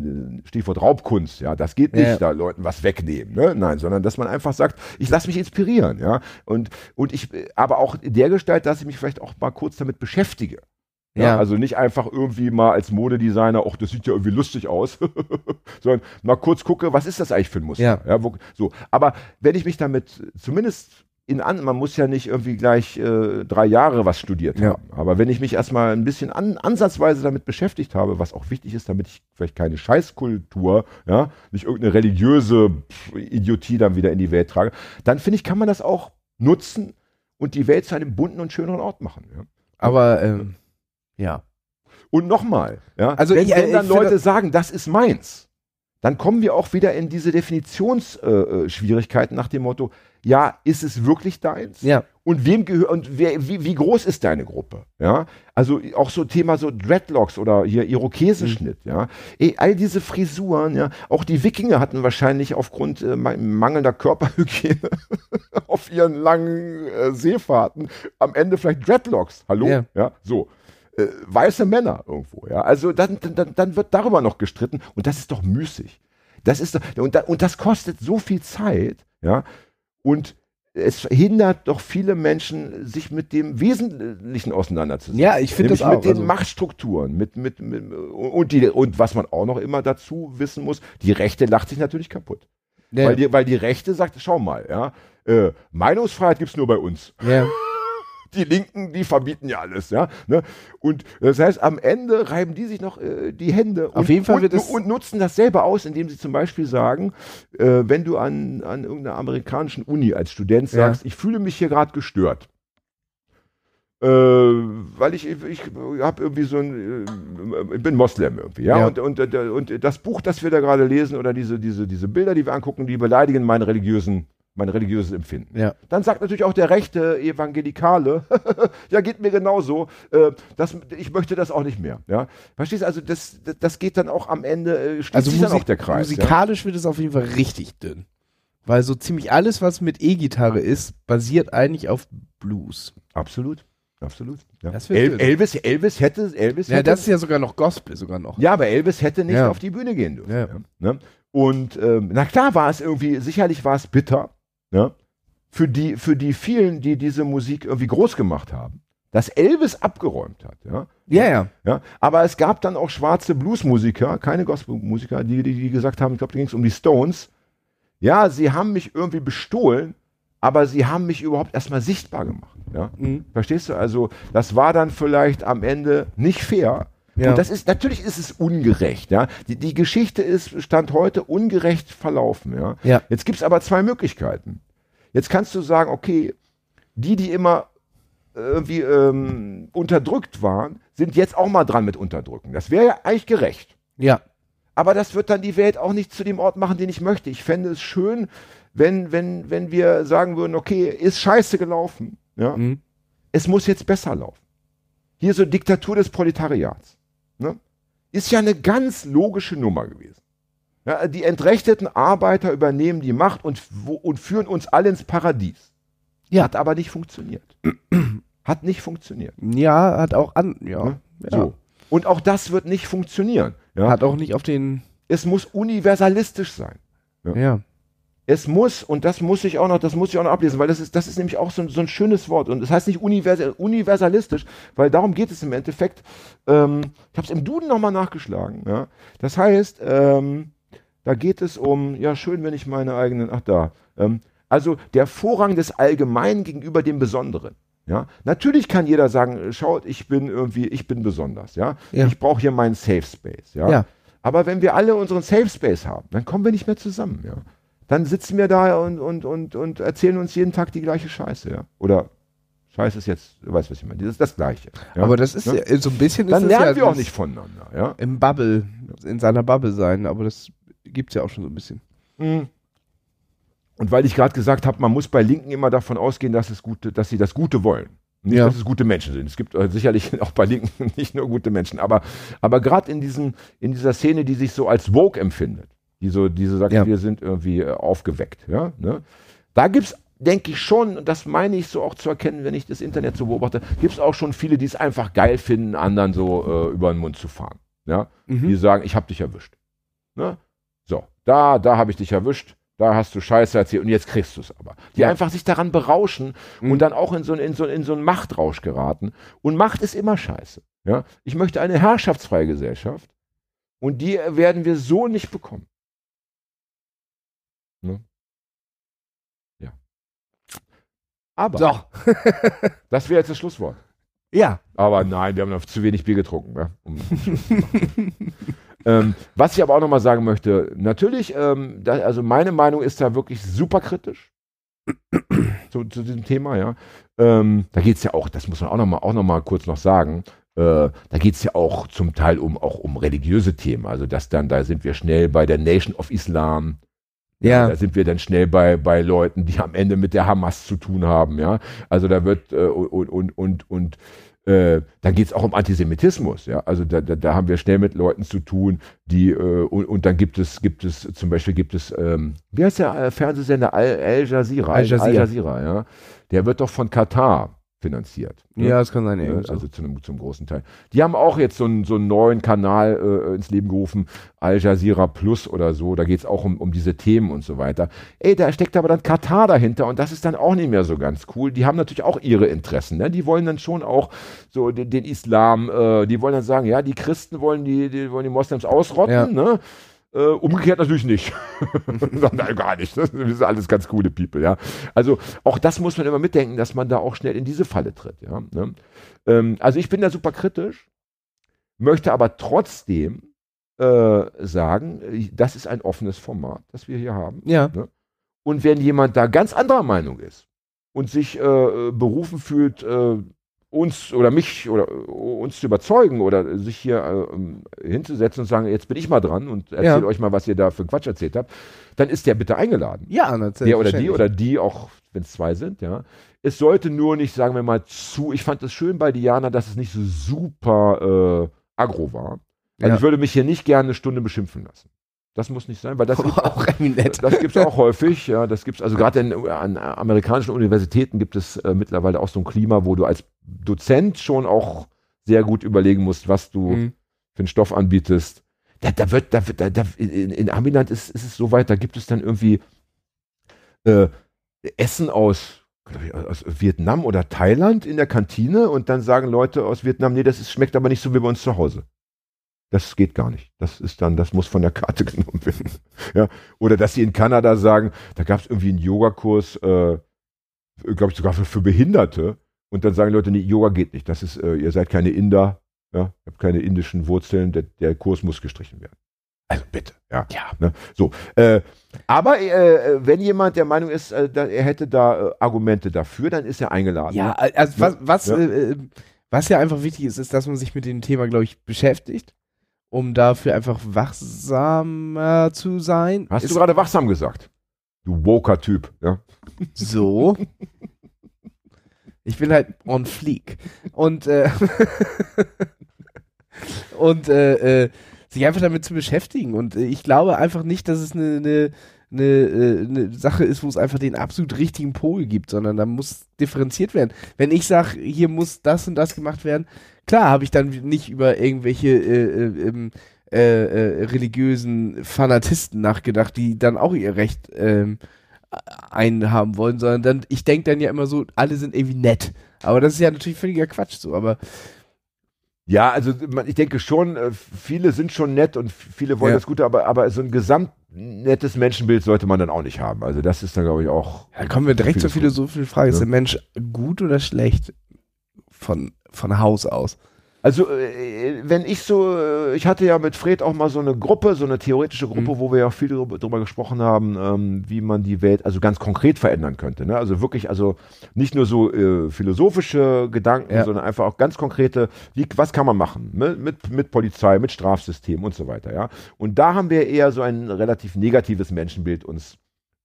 Stichwort Raubkunst. Ja, das geht nicht, Ja. da Leuten was wegnehmen. Ne? Nein, sondern dass man einfach sagt, ich lasse mich inspirieren. Ja, und und ich, aber auch in der Gestalt, dass ich mich vielleicht auch mal kurz damit beschäftige. Ja, Ja. Also nicht einfach irgendwie mal als Modedesigner, ach, das sieht ja irgendwie lustig aus, sondern mal kurz gucke, was ist das eigentlich für ein Muster? Ja. wo, so. Aber wenn ich mich damit zumindest in an, man muss ja nicht irgendwie gleich äh, drei Jahre was studiert Ja. haben. Aber wenn ich mich erstmal ein bisschen an, ansatzweise damit beschäftigt habe, was auch wichtig ist, damit ich vielleicht keine Scheißkultur, ja, nicht irgendeine religiöse Idiotie dann wieder in die Welt trage, dann finde ich, kann man das auch nutzen und die Welt zu einem bunten und schöneren Ort machen. Ja. Aber, ähm, ja. Und nochmal, ja, Also wenn, ich- äh, wenn dann Leute sagen, das ist meins, dann kommen wir auch wieder in diese Definitionsschwierigkeiten äh, Schwierigkeiten nach dem Motto, ja, ist es wirklich deins? Ja. Und wem gehört und wer, wie, wie groß ist deine Gruppe? Ja, also auch so Thema so Dreadlocks oder hier Irokesenschnitt, Mhm. ja. Ey, all diese Frisuren, ja, auch die Wikinger hatten wahrscheinlich aufgrund äh, ma- mangelnder Körperhygiene auf ihren langen äh, Seefahrten am Ende vielleicht Dreadlocks. Hallo? Ja. ja so. Äh, weiße Männer irgendwo. Ja? Also dann, dann, dann wird darüber noch gestritten und das ist doch müßig. Das ist doch, und, da, und das kostet so viel Zeit, ja. Und es hindert doch viele Menschen, sich mit dem Wesentlichen auseinanderzusetzen. Ja, ich finde das auch. mit den also- Machtstrukturen, mit, mit, mit und, die, und was man auch noch immer dazu wissen muss, die Rechte lacht sich natürlich kaputt. ja, Weil, die, weil die Rechte sagt, schau mal, ja, äh, Meinungsfreiheit gibt's nur bei uns. ja. Die Linken, die verbieten ja alles, ja. Ne? Und das heißt, am Ende reiben die sich noch äh, die Hände Auf und, jeden Fall und, und nutzen das selber aus, indem sie zum Beispiel sagen, äh, wenn du an, an irgendeiner amerikanischen Uni als Student Ja. sagst, ich fühle mich hier gerade gestört. Äh, weil ich, ich habe irgendwie so ein, äh, ich bin Moslem irgendwie, ja, Ja. Und, und, und, und das Buch, das wir da gerade lesen oder diese, diese, diese Bilder, die wir angucken, die beleidigen meinen religiösen, mein religiöses Empfinden. ja. Dann sagt natürlich auch der rechte Evangelikale, ja, geht mir genauso, äh, das, ich möchte das auch nicht mehr. Ja? Verstehst du, also das, das- geht dann auch am Ende, äh, Also sich dann Musik, auch der Kreis. Ja? musikalisch wird es auf jeden Fall richtig dünn. Weil so ziemlich alles, was mit E-Gitarre ist, basiert eigentlich auf Blues. Absolut, absolut. Ja. El. Elvis, Elvis hätte, Elvis Ja, hätte, das ist ja sogar noch Gospel sogar noch. ja, aber Elvis hätte nicht Ja. auf die Bühne gehen dürfen. Ja. Ja. Ne? Und ähm, na klar war es irgendwie, sicherlich war es bitter, ne? für, die, für die vielen, die diese Musik irgendwie groß gemacht haben, dass Elvis abgeräumt hat. Ja? Ja, ja. Ja, aber es gab dann auch schwarze Bluesmusiker, keine Gospelmusiker, die, die, die gesagt haben, ich glaube, da ging es um die Stones. Ja, sie haben mich irgendwie bestohlen, aber sie haben mich überhaupt erstmal sichtbar gemacht. Ja? Mhm. Verstehst du? Also, das war dann vielleicht am Ende nicht fair. Ja. Und das ist, natürlich ist es ungerecht, ja. Die, die Geschichte ist, stand heute ungerecht verlaufen, ja. Ja. Jetzt gibt es aber zwei Möglichkeiten. Jetzt kannst du sagen, okay, die, die immer irgendwie ähm, unterdrückt waren, sind jetzt auch mal dran mit unterdrücken. Das wäre ja eigentlich gerecht. Ja. Aber das wird dann die Welt auch nicht zu dem Ort machen, den ich möchte. Ich fände es schön, wenn, wenn, wenn wir sagen würden, okay, ist scheiße gelaufen. Ja? Mhm. Es muss jetzt besser laufen. Hier so Diktatur des Proletariats. Ne? Ist ja eine ganz logische Nummer gewesen. Ja, die entrechteten Arbeiter übernehmen die Macht und, wo, und führen uns alle ins Paradies. Ja. Hat aber nicht funktioniert. Hat nicht funktioniert. Ja, hat auch an, ja. Ne? ja. So. Und auch das wird nicht funktionieren. Ja? Hat auch nicht auf den, es muss universalistisch sein. ja. Es muss, und das muss ich auch noch, das muss ich auch noch ablesen, weil das ist, das ist nämlich auch so, ein- so ein schönes Wort. Und das heißt nicht universal, universalistisch, weil darum geht es im Endeffekt. Ähm, ich habe es im Duden nochmal nachgeschlagen. Ja? Das heißt, ähm, da geht es um, ja, schön, wenn ich meine eigenen, ach da, ähm, also der Vorrang des Allgemeinen gegenüber dem Besonderen. Ja, natürlich kann jeder sagen, schaut, ich bin irgendwie, ich bin besonders, ja. Ja. Ich brauche hier meinen Safe Space, ja? Ja. Aber wenn wir alle unseren Safe Space haben, dann kommen wir nicht mehr zusammen, ja. Dann sitzen wir da und, und, und, und erzählen uns jeden Tag die gleiche Scheiße, ja. Oder Scheiße ist jetzt, du weißt, was ich meine, das ist das Gleiche. Ja? Aber das ist Ne? ja, so ein bisschen Dann ist es lernen ja wir auch nicht voneinander, ja. Im Bubble, in seiner Bubble sein, aber das gibt's ja auch schon so ein bisschen. Mhm. Und weil ich gerade gesagt habe, man muss bei Linken immer davon ausgehen, dass, es gute, dass sie das Gute wollen. Nicht, Ja. dass es gute Menschen sind. Es gibt äh, sicherlich auch bei Linken nicht nur gute Menschen, aber, aber gerade in, diesem- in dieser Szene, die sich so als Vogue empfindet, die so, die so sagt, Ja. wir sind irgendwie äh, aufgeweckt, ja, ne? da gibt es, denke ich schon, und das meine ich so auch zu erkennen, wenn ich das Internet so beobachte, gibt es auch schon viele, die es einfach geil finden, anderen so äh, über den Mund zu fahren. Ja? Mhm. die sagen, ich habe dich erwischt. Ne? So, da, da habe ich dich erwischt, da hast du Scheiße erzählt und jetzt kriegst du es aber. Die Ja. einfach sich daran berauschen Mhm. und dann auch in so, in, so, in so einen Machtrausch geraten. Und Macht ist immer Scheiße. Ja? Ich möchte eine herrschaftsfreie Gesellschaft und die werden wir so nicht bekommen. Ne? Ja. Aber So. das wäre jetzt das Schlusswort. Ja. Aber nein, wir haben noch zu wenig Bier getrunken. Ja, um zu machen. ähm, was ich aber auch nochmal sagen möchte, natürlich, ähm, da, also meine Meinung ist da wirklich super kritisch zu, zu diesem Thema, ja. Ähm, da geht es ja auch, das muss man auch nochmal auch noch mal kurz noch sagen, äh, da geht es ja auch zum Teil um auch um religiöse Themen. Also das dann, da sind wir schnell bei der Nation of Islam, Ja. da sind wir dann schnell bei, bei Leuten, die am Ende mit der Hamas zu tun haben, ja. Also da wird äh, und und und und äh, dann geht es auch um Antisemitismus, ja. Also da, da, da haben wir schnell mit Leuten zu tun, die äh, und, und dann gibt es gibt es zum Beispiel gibt es ähm, wie heißt der äh, Fernsehsender Al, Al Jazeera Al Jazeera. Al Jazeera, ja. Der wird doch von Katar finanziert. ne? Ja, das kann sein, Ja, irgendwie so. also zu einem, zum großen Teil. Die haben auch jetzt so einen, so einen neuen Kanal äh, ins Leben gerufen, Al Jazeera Plus oder so. Da geht es auch um, um diese Themen und so weiter. Ey, da steckt aber dann Katar dahinter und das ist dann auch nicht mehr so ganz cool. Die haben natürlich auch ihre Interessen. Ne? Die wollen dann schon auch so den, den Islam, äh, die wollen dann sagen, ja, die Christen wollen die, die wollen die Moslems ausrotten, Ja. ne? Äh, umgekehrt natürlich nicht. Nein, gar nicht. Das sind alles ganz coole People, ja. Also auch das muss man immer mitdenken, dass man da auch schnell in diese Falle tritt, ja. Ne? Ähm, also ich bin da super kritisch, möchte aber trotzdem äh, sagen, das ist ein offenes Format, das wir hier haben. Ja. Und wenn jemand da ganz anderer Meinung ist und sich äh, berufen fühlt, äh, uns oder mich oder äh, uns zu überzeugen oder sich hier äh, ähm, hinzusetzen und sagen, jetzt bin ich mal dran und erzähle Ja. euch mal, was ihr da für Quatsch erzählt habt, dann ist der bitte eingeladen. Ja, natürlich. Der oder die oder die, auch wenn es zwei sind, ja. Es sollte nur nicht, sagen wir mal, zu. Ich fand es schön bei Diana, dass es nicht so super äh, agro war. Also Ja. ich würde mich hier nicht gerne eine Stunde beschimpfen lassen. Das muss nicht sein, weil das gibt auch das gibt es auch häufig, ja. Das gibt's, also gerade an amerikanischen Universitäten gibt es äh, mittlerweile auch so ein Klima, wo du als Dozent schon auch sehr gut überlegen musst, was du Mhm. für einen Stoff anbietest. Da, da wird, da, da, da, in, in Amiland ist, ist es so weit, da gibt es dann irgendwie äh, Essen aus, ich, aus Vietnam oder Thailand in der Kantine und dann sagen Leute aus Vietnam, nee, das ist, schmeckt aber nicht so wie bei uns zu Hause. Das geht gar nicht. Das ist dann, das muss von der Karte genommen werden. Ja. Oder dass sie in Kanada sagen, da gab es irgendwie einen Yogakurs, äh, glaube ich sogar für, für Behinderte. Und dann sagen Leute, nee, Yoga geht nicht. Das ist, äh, ihr seid keine Inder, ja, ihr habt keine indischen Wurzeln, der, der Kurs muss gestrichen werden. Also bitte, ja. Ja. Ne? So, äh, aber äh, wenn jemand der Meinung ist, äh, da, er hätte da äh, Argumente dafür, dann ist er eingeladen. Ja, also was, was, Ja. Äh, äh, was ja einfach wichtig ist, ist, dass man sich mit dem Thema, glaube ich, beschäftigt, um dafür einfach wachsamer zu sein. Hast ist du gerade wachsam gesagt? Du woker Typ, ja. so. Ich bin halt on fleek. Und, äh, und äh, äh, sich einfach damit zu beschäftigen. Und ich glaube einfach nicht, dass es eine, eine, äh, eine Sache ist, wo es einfach den absolut richtigen Pol gibt, sondern da muss differenziert werden. Wenn ich sage, hier muss das und das gemacht werden, klar habe ich dann nicht über irgendwelche äh, äh, äh, äh, religiösen Fanatisten nachgedacht, die dann auch ihr Recht ähm, einhaben wollen, sondern dann, ich denke dann ja immer so, alle sind irgendwie nett. Aber das ist ja natürlich völliger Quatsch so, aber Ja, also ich denke schon, äh, viele sind schon nett und viele wollen Ja. das Gute, aber, aber so ein gesamt nettes Menschenbild sollte man dann auch nicht haben. Also das ist dann, glaube ich, auch. da kommen wir direkt zur Philosoph- philosophischen Frage. Ist Ja. der Mensch gut oder schlecht von, von Haus aus? Also, äh, wenn ich so, äh, ich hatte ja mit Fred auch mal so eine Gruppe, so eine theoretische Gruppe, Mhm. wo wir ja viel drüber gesprochen haben, ähm, wie man die Welt also ganz konkret verändern könnte. Ne? Also wirklich, also nicht nur so äh, philosophische Gedanken, Ja. sondern einfach auch ganz konkrete, wie, was kann man machen ne? mit, mit Polizei, mit Strafsystem und so weiter. Ja? Und da haben wir eher so ein relativ negatives Menschenbild uns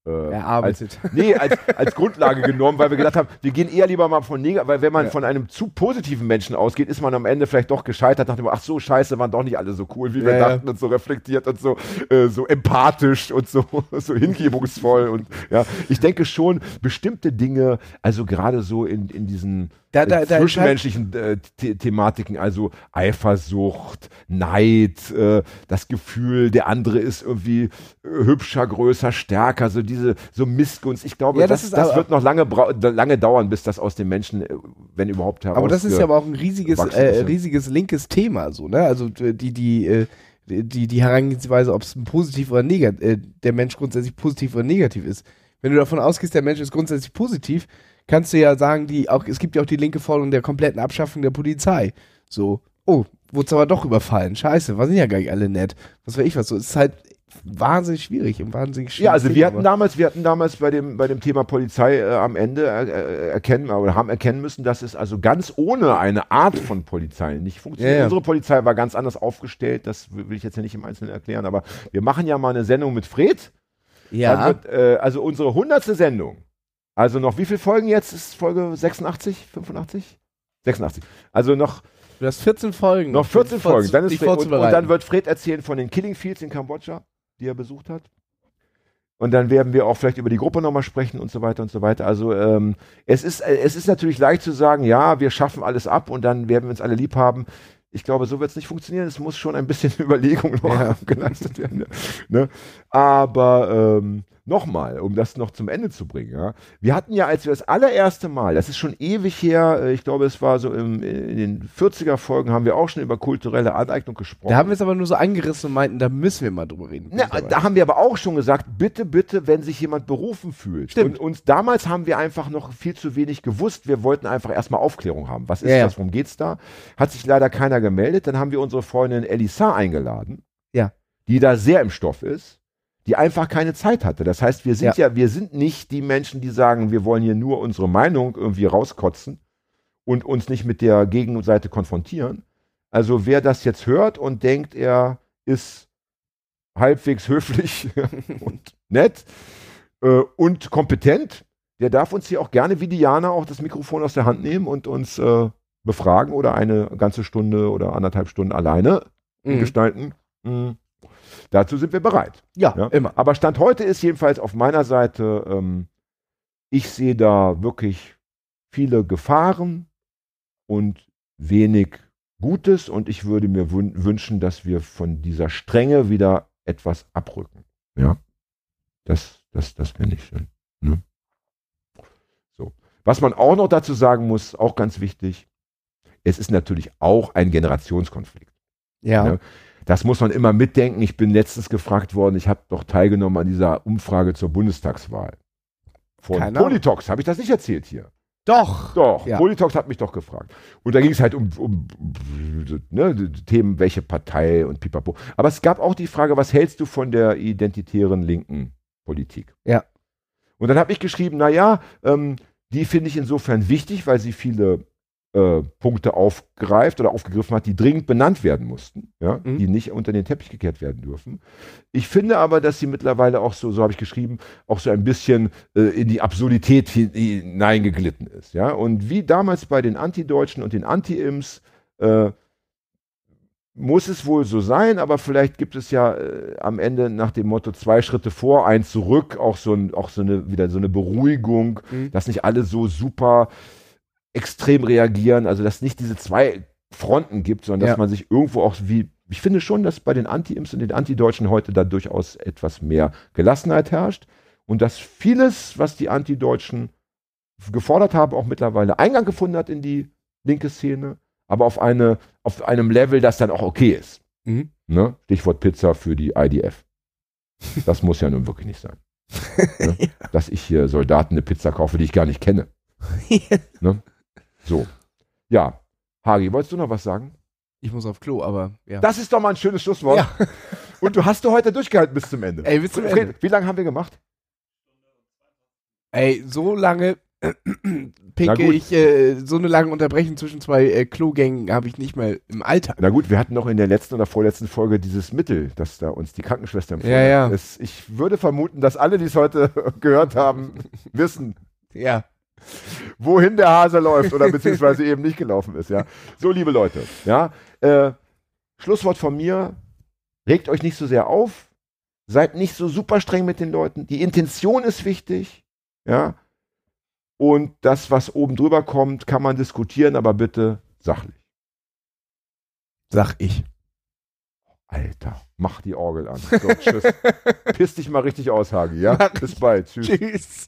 äh, als, Erarbeitet. nee, als, als Grundlage genommen, weil wir gedacht haben, wir gehen eher lieber mal von negativ, weil wenn man Ja. von einem zu positiven Menschen ausgeht, ist man am Ende vielleicht doch gescheitert, nach dem, ach so, scheiße, waren doch nicht alle so cool, wie wir Ja, ja. dachten und so reflektiert und so, äh, so empathisch und so, so hingebungsvoll und ja, ich denke schon, bestimmte Dinge, also gerade so in, in diesen Da- da- da zwischenmenschlichen äh, The Thematiken, also Eifersucht, Neid, äh, das Gefühl, der andere ist irgendwie äh, hübscher, größer, stärker, so diese so Missgunst. Ich glaube, Ja, das das, das, wird noch lange, lange dauern, bis das aus den Menschen, äh, wenn überhaupt heraus. Aber das ist ja aber auch ein riesiges, äh, riesiges linkes Thema, so, ne? Also die, die, äh, die, die Herangehensweise, ob es positiv oder negativ, der Mensch grundsätzlich positiv oder negativ ist. Wenn du davon ausgehst, der Mensch ist grundsätzlich positiv, kannst du ja sagen, die auch, es gibt ja auch die linke Forderung der kompletten Abschaffung der Polizei. So, oh, wurde aber doch überfallen. Scheiße, waren ja gar nicht alle nett. Was weiß ich was so. Es ist halt wahnsinnig schwierig und wahnsinnig schwierig. Ja, also wir hatten damals, wir hatten damals bei dem, bei dem Thema Polizei äh, am Ende äh, äh, erkennen oder haben erkennen müssen, dass es also ganz ohne eine Art von Polizei nicht funktioniert. Ja, ja. Unsere Polizei war ganz anders aufgestellt, das will ich jetzt ja nicht im Einzelnen erklären, aber wir machen ja mal eine Sendung mit Fred. Ja, wird, äh, also unsere hundertste Sendung. Also noch wie viele Folgen jetzt? Ist Folge 86, 85? 86. Also noch, du hast 14 Folgen. noch 14 dich vor- Folgen. Dann ist und, und dann wird Fred erzählen von den Killing Fields in Kambodscha, die er besucht hat. Und dann werden wir auch vielleicht über die Gruppe nochmal sprechen und so weiter und so weiter. Also ähm, es, ist, äh, es ist natürlich leicht zu sagen, ja, wir schaffen alles ab und dann werden wir uns alle lieb haben. Ich glaube, so wird es nicht funktionieren. Es muss schon ein bisschen Überlegung noch Ja. geleistet werden. Ne? Aber ähm, nochmal, um das noch zum Ende zu bringen. Ja? Wir hatten ja, als wir das allererste Mal, das ist schon ewig her, äh, ich glaube, es war so im, in den 40er Folgen, haben wir auch schon über kulturelle Aneignung gesprochen. Da haben wir es aber nur so angerissen und meinten, da müssen wir mal drüber reden. Na, da haben wir aber auch schon gesagt, bitte, bitte, wenn sich jemand berufen fühlt. Stimmt. Und uns damals haben wir einfach noch viel zu wenig gewusst. Wir wollten einfach erstmal Aufklärung haben. Was ist ja. das? Worum geht's da? Hat sich leider keiner gemeldet. Dann haben wir unsere Freundin Elisa eingeladen. Ja. Die da sehr im Stoff ist. Die einfach keine Zeit hatte. Das heißt, wir sind ja. wir sind nicht die Menschen, die sagen, wir wollen hier nur unsere Meinung irgendwie rauskotzen und uns nicht mit der Gegenseite konfrontieren. Also wer das jetzt hört und denkt, er ist halbwegs höflich und nett äh, und kompetent, der darf uns hier auch gerne wie Diana auch das Mikrofon aus der Hand nehmen und uns äh, befragen oder eine ganze Stunde oder anderthalb Stunden alleine Mhm. gestalten. Mhm. Dazu sind wir bereit. Ja, Ja? immer. Aber Stand heute ist jedenfalls auf meiner Seite, ähm, ich sehe da wirklich viele Gefahren und wenig Gutes und ich würde mir wün wünschen, dass wir von dieser Strenge wieder etwas abrücken. Ja. Das, das, das wäre nicht schön. Ne? So. Was man auch noch dazu sagen muss, auch ganz wichtig, es ist natürlich auch ein Generationskonflikt. Ja. Ja. Das muss man immer mitdenken. Ich bin letztens gefragt worden, ich habe doch teilgenommen an dieser Umfrage zur Bundestagswahl. Von Keine. Politox, habe ich das nicht erzählt hier? Doch. Doch, Ja. Politox hat mich doch gefragt. Und da ging es halt um, um ne, Themen, welche Partei und pipapo. Aber es gab auch die Frage, was hältst du von der identitären linken Politik? Ja. Und dann habe ich geschrieben, naja, ähm, die finde ich insofern wichtig, weil sie viele äh, Punkte aufgreift oder aufgegriffen hat, die dringend benannt werden mussten, ja, Mhm. die nicht unter den Teppich gekehrt werden dürfen. Ich finde aber, dass sie mittlerweile auch so, so habe ich geschrieben, auch so ein bisschen äh, in die Absurdität hin- hineingeglitten ist. Ja? Und wie damals bei den Antideutschen und den Anti-Ims äh, muss es wohl so sein, aber vielleicht gibt es ja äh, am Ende nach dem Motto zwei Schritte vor, ein zurück, auch so, ein, auch so eine, wieder so eine Beruhigung, Mhm. dass nicht alle so super extrem reagieren, also dass nicht diese zwei Fronten gibt, sondern dass Ja. man sich irgendwo auch wie, ich finde schon, dass bei den Anti-Imps und den Antideutschen heute da durchaus etwas mehr Gelassenheit herrscht und dass vieles, was die Antideutschen gefordert haben, auch mittlerweile Eingang gefunden hat in die linke Szene, aber auf, eine, auf einem Level, das dann auch okay ist. Mhm. Ne? Stichwort Pizza für die IDF. Das muss ja nun wirklich nicht sein. Ne? Dass ich hier Soldaten eine Pizza kaufe, die ich gar nicht kenne. Ne? So. Ja. Hagi, wolltest du noch was sagen? Ich muss auf Klo, aber ja. Das ist doch mal ein schönes Schlusswort. Ja. Und du hast du heute durchgehalten bis zum Ende. Ey, bis zum Ende. Wie lange haben wir gemacht? Ey, so lange pinke gut. ich, äh, so eine lange Unterbrechung zwischen zwei äh, Klogängen habe ich nicht mal im Alltag. Na gut, wir hatten noch in der letzten oder vorletzten Folge dieses Mittel, das da uns die Krankenschwester empfohlen Ja, ja. Es, ich würde vermuten, dass alle, die es heute gehört haben, wissen, Ja. wohin der Hase läuft oder beziehungsweise eben nicht gelaufen ist. Ja. So, liebe Leute, ja, äh, Schlusswort von mir, regt euch nicht so sehr auf, seid nicht so super streng mit den Leuten. Die Intention ist wichtig, ja, und das, was oben drüber kommt, kann man diskutieren, aber bitte sachlich. Sag ich. Alter, mach die Orgel an. So, tschüss. Piss dich mal richtig aus, Hagi, ja? Mach Bis bald. Tschüss. Tschüss.